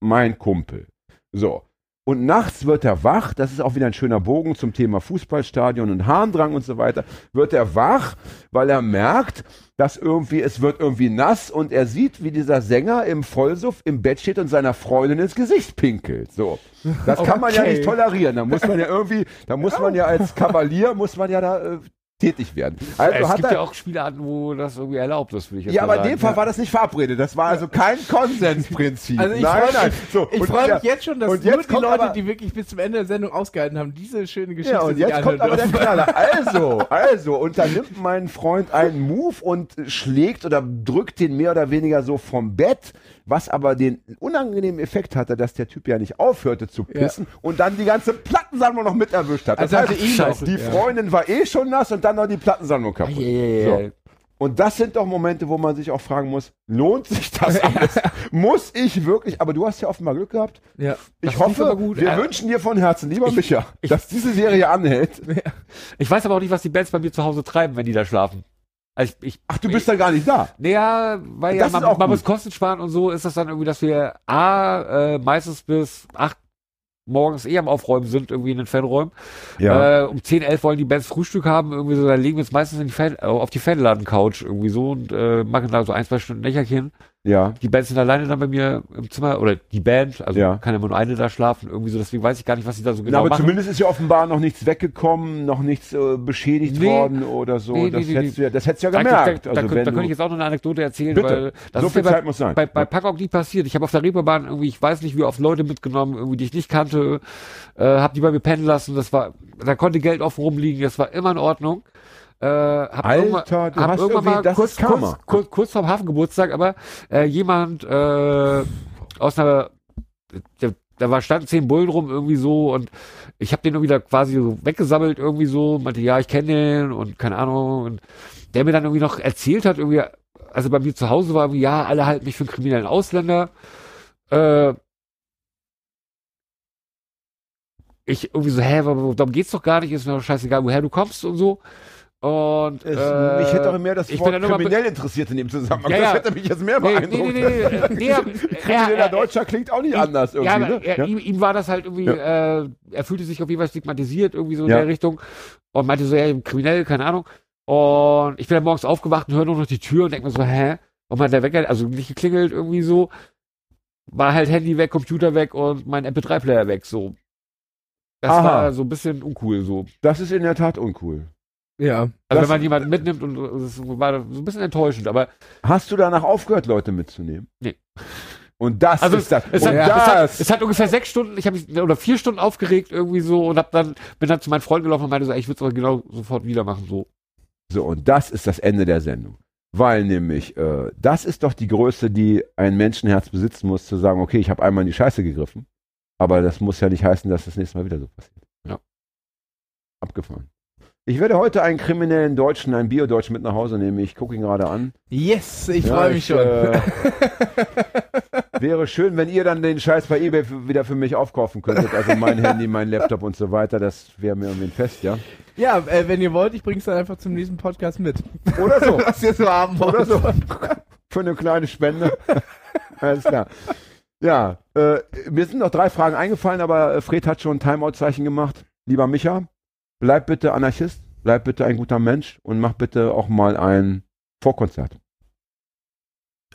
mein Kumpel. So. Und nachts wird er wach, das ist auch wieder ein schöner Bogen zum Thema Fußballstadion und Harndrang und so weiter, wird er wach, weil er merkt, dass irgendwie, es wird irgendwie nass und er sieht, wie dieser Sänger im Vollsuff im Bett steht und seiner Freundin ins Gesicht pinkelt. So. Das kann man ja Okay. nicht tolerieren. Da muss man ja irgendwie, da muss man ja als Kavalier, muss man ja da äh, tätig werden. Also es hat gibt er, ja auch Spielarten, wo das irgendwie erlaubt ist, würde ich jetzt ja, aber in dem Fall war das nicht verabredet. Das war also kein Konsensprinzip. Also ich nein, freu- nein. So, Ich und freue ja, mich jetzt schon, dass und nur jetzt die Leute, aber- die wirklich bis zum Ende der Sendung ausgehalten haben, diese schöne Geschichte Ja, und jetzt kommt aber der. Knaller. Also, also, unternimmt mein Freund einen Move und schlägt oder drückt den mehr oder weniger so vom Bett, was aber den unangenehmen Effekt hatte, dass der Typ ja nicht aufhörte zu Ja. pissen und dann die ganze Plattensammlung noch mit erwischt hat. Das Also heißt, noch. die Ja. Freundin war eh schon nass und dann noch die Plattensammlung kaputt. So. Und das sind doch Momente, wo man sich auch fragen muss, lohnt sich das alles? muss ich wirklich, aber du hast ja offenbar Glück gehabt. Ja. Ich hoffe, wir Äh, wünschen dir von Herzen, lieber ich- Micha, ich- dass diese Serie anhält. Ich weiß aber auch nicht, was die Bands bei mir zu Hause treiben, wenn die da schlafen. Also ich, ich, Ach, du bist da gar nicht da. Naja, weil ja, Das ist man, man muss Kosten sparen und so ist das dann irgendwie, dass wir A, äh, meistens bis acht morgens eh am Aufräumen sind, irgendwie in den Fanräumen. Äh, um 10, 11 wollen die Bands Frühstück haben, irgendwie so, dann legen wir uns meistens die Fan, äh, auf die Fanladen-Couch irgendwie so und äh, machen da so ein, zwei Stunden Lächerchen. Ja. Die Bands sind alleine dann bei mir im Zimmer, oder die Band, also Ja. kann ja nur eine da schlafen, irgendwie so, deswegen weiß ich gar nicht, was sie da so Na, genau aber machen. zumindest ist ja offenbar noch nichts weggekommen, noch nichts äh, beschädigt Nee. worden oder so. Nee, das, nee, hättest du ja, das hättest du ja Da, da, gemerkt. da, also da, da könnte ich jetzt auch noch eine Anekdote erzählen, Bitte. weil das so ist viel ja bei, Zeit muss sein. bei, bei Pack auch nie passiert. Ich habe auf der Reeperbahn irgendwie, ich weiß nicht, wie oft Leute mitgenommen, irgendwie, die ich nicht kannte, äh, habe die bei mir pennen lassen. Das war, da konnte Geld offen rumliegen, das war immer in Ordnung. Äh, hab Alter, irgendwann, du hab hast irgendwann mal kurz, kurz, kurz, kurz vorm Hafengeburtstag, aber äh, jemand äh, aus einer, der, da war standen zehn Bullen rum irgendwie so und ich habe den irgendwie da quasi so weggesammelt irgendwie so, meinte, ja, ich kenne den und keine Ahnung und der mir dann irgendwie noch erzählt hat, irgendwie, also bei mir zu Hause war irgendwie, ja, alle halten mich für einen kriminellen Ausländer. Äh, ich irgendwie so, hä, warum- darum geht's doch gar nicht, ist mir doch scheißegal, woher du kommst und so. Und es, äh, ich hätte auch mehr das ich Wort kriminell interessiert in dem Zusammenhang. Ja, das ja. hätte mich jetzt mehr Nee, nee, beeindruckt. nee, nee, nee, nee, er- Krimineller er- Deutscher klingt auch nicht anders irgendwie. ja, ne? er. Ihm, ihm war das halt irgendwie, äh, er fühlte sich auf jeden Fall stigmatisiert, irgendwie so in der Richtung. Und meinte so, ja, kriminell, keine Ahnung. Und ich bin dann morgens aufgewacht und höre nur noch die Tür und denke mir so, hä? Und man hat der Wecker, also nicht geklingelt irgendwie so. War halt Handy weg, Computer weg und mein MP3-Player weg, so. Das Aha. war so ein bisschen uncool, so. Das ist in der Tat uncool. Ja. Also wenn man jemanden mitnimmt und das war so ein bisschen enttäuschend, aber Hast du danach aufgehört, Leute mitzunehmen? Nee. Und das Also ist das. es, hat, es, das, hat, es hat ungefähr sechs Stunden, ich habe mich oder vier Stunden aufgeregt irgendwie so und hab dann bin dann zu meinem Freund gelaufen und meinte so, ey, ich würde es aber genau sofort wieder machen so. So, und das ist das Ende der Sendung. Weil nämlich, äh, das ist doch die Größe, die ein Menschenherz besitzen muss, zu sagen, okay, ich habe einmal in die Scheiße gegriffen, aber das muss ja nicht heißen, dass das nächste Mal wieder so passiert. Ja. Abgefahren. Ich werde heute einen kriminellen Deutschen, einen Bio-Deutschen mit nach Hause nehmen. Ich gucke ihn gerade an. Yes, ich Ja, freue mich schon. Äh, wäre schön, wenn ihr dann den Scheiß bei eBay wieder für mich aufkaufen könntet. Also mein Handy, mein Laptop und so weiter. Das wäre mir irgendwie ein Fest, ja. ja, äh, wenn ihr wollt, ich bring's dann einfach zum nächsten Podcast mit. Oder so. Was ihr so haben wollt. Oder so. Für eine kleine Spende. Alles klar. Ja, äh, mir sind noch drei Fragen eingefallen, aber Fred hat schon ein Timeout-Zeichen gemacht. Lieber Micha, bleib bitte Anarchist, bleib bitte ein guter Mensch und mach bitte auch mal ein Vorkonzert.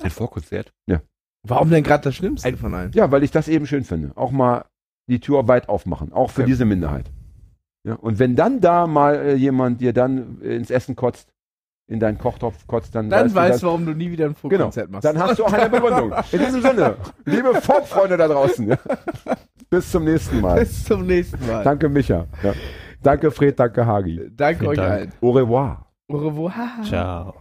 Ein Vorkonzert? Ja. Warum denn gerade das Schlimmste ein, von allen? Ja, weil ich das eben schön finde. Auch mal die Tür weit aufmachen, auch für okay. diese Minderheit. Ja, und wenn dann da mal äh, jemand dir dann äh, ins Essen kotzt, in deinen Kochtopf kotzt, dann, dann weißt, weißt du, dann, warum du nie wieder ein genau. Vorkonzert genau, machst. Dann hast du auch eine Begründung. In diesem Sinne, liebe Funkfreunde da draußen, bis zum nächsten Mal. Bis zum nächsten Mal. Danke, Micha. Ja. Danke, Fred. Danke, Hagi. Danke Vielen euch Dank. allen. Au revoir. Au revoir. Ciao.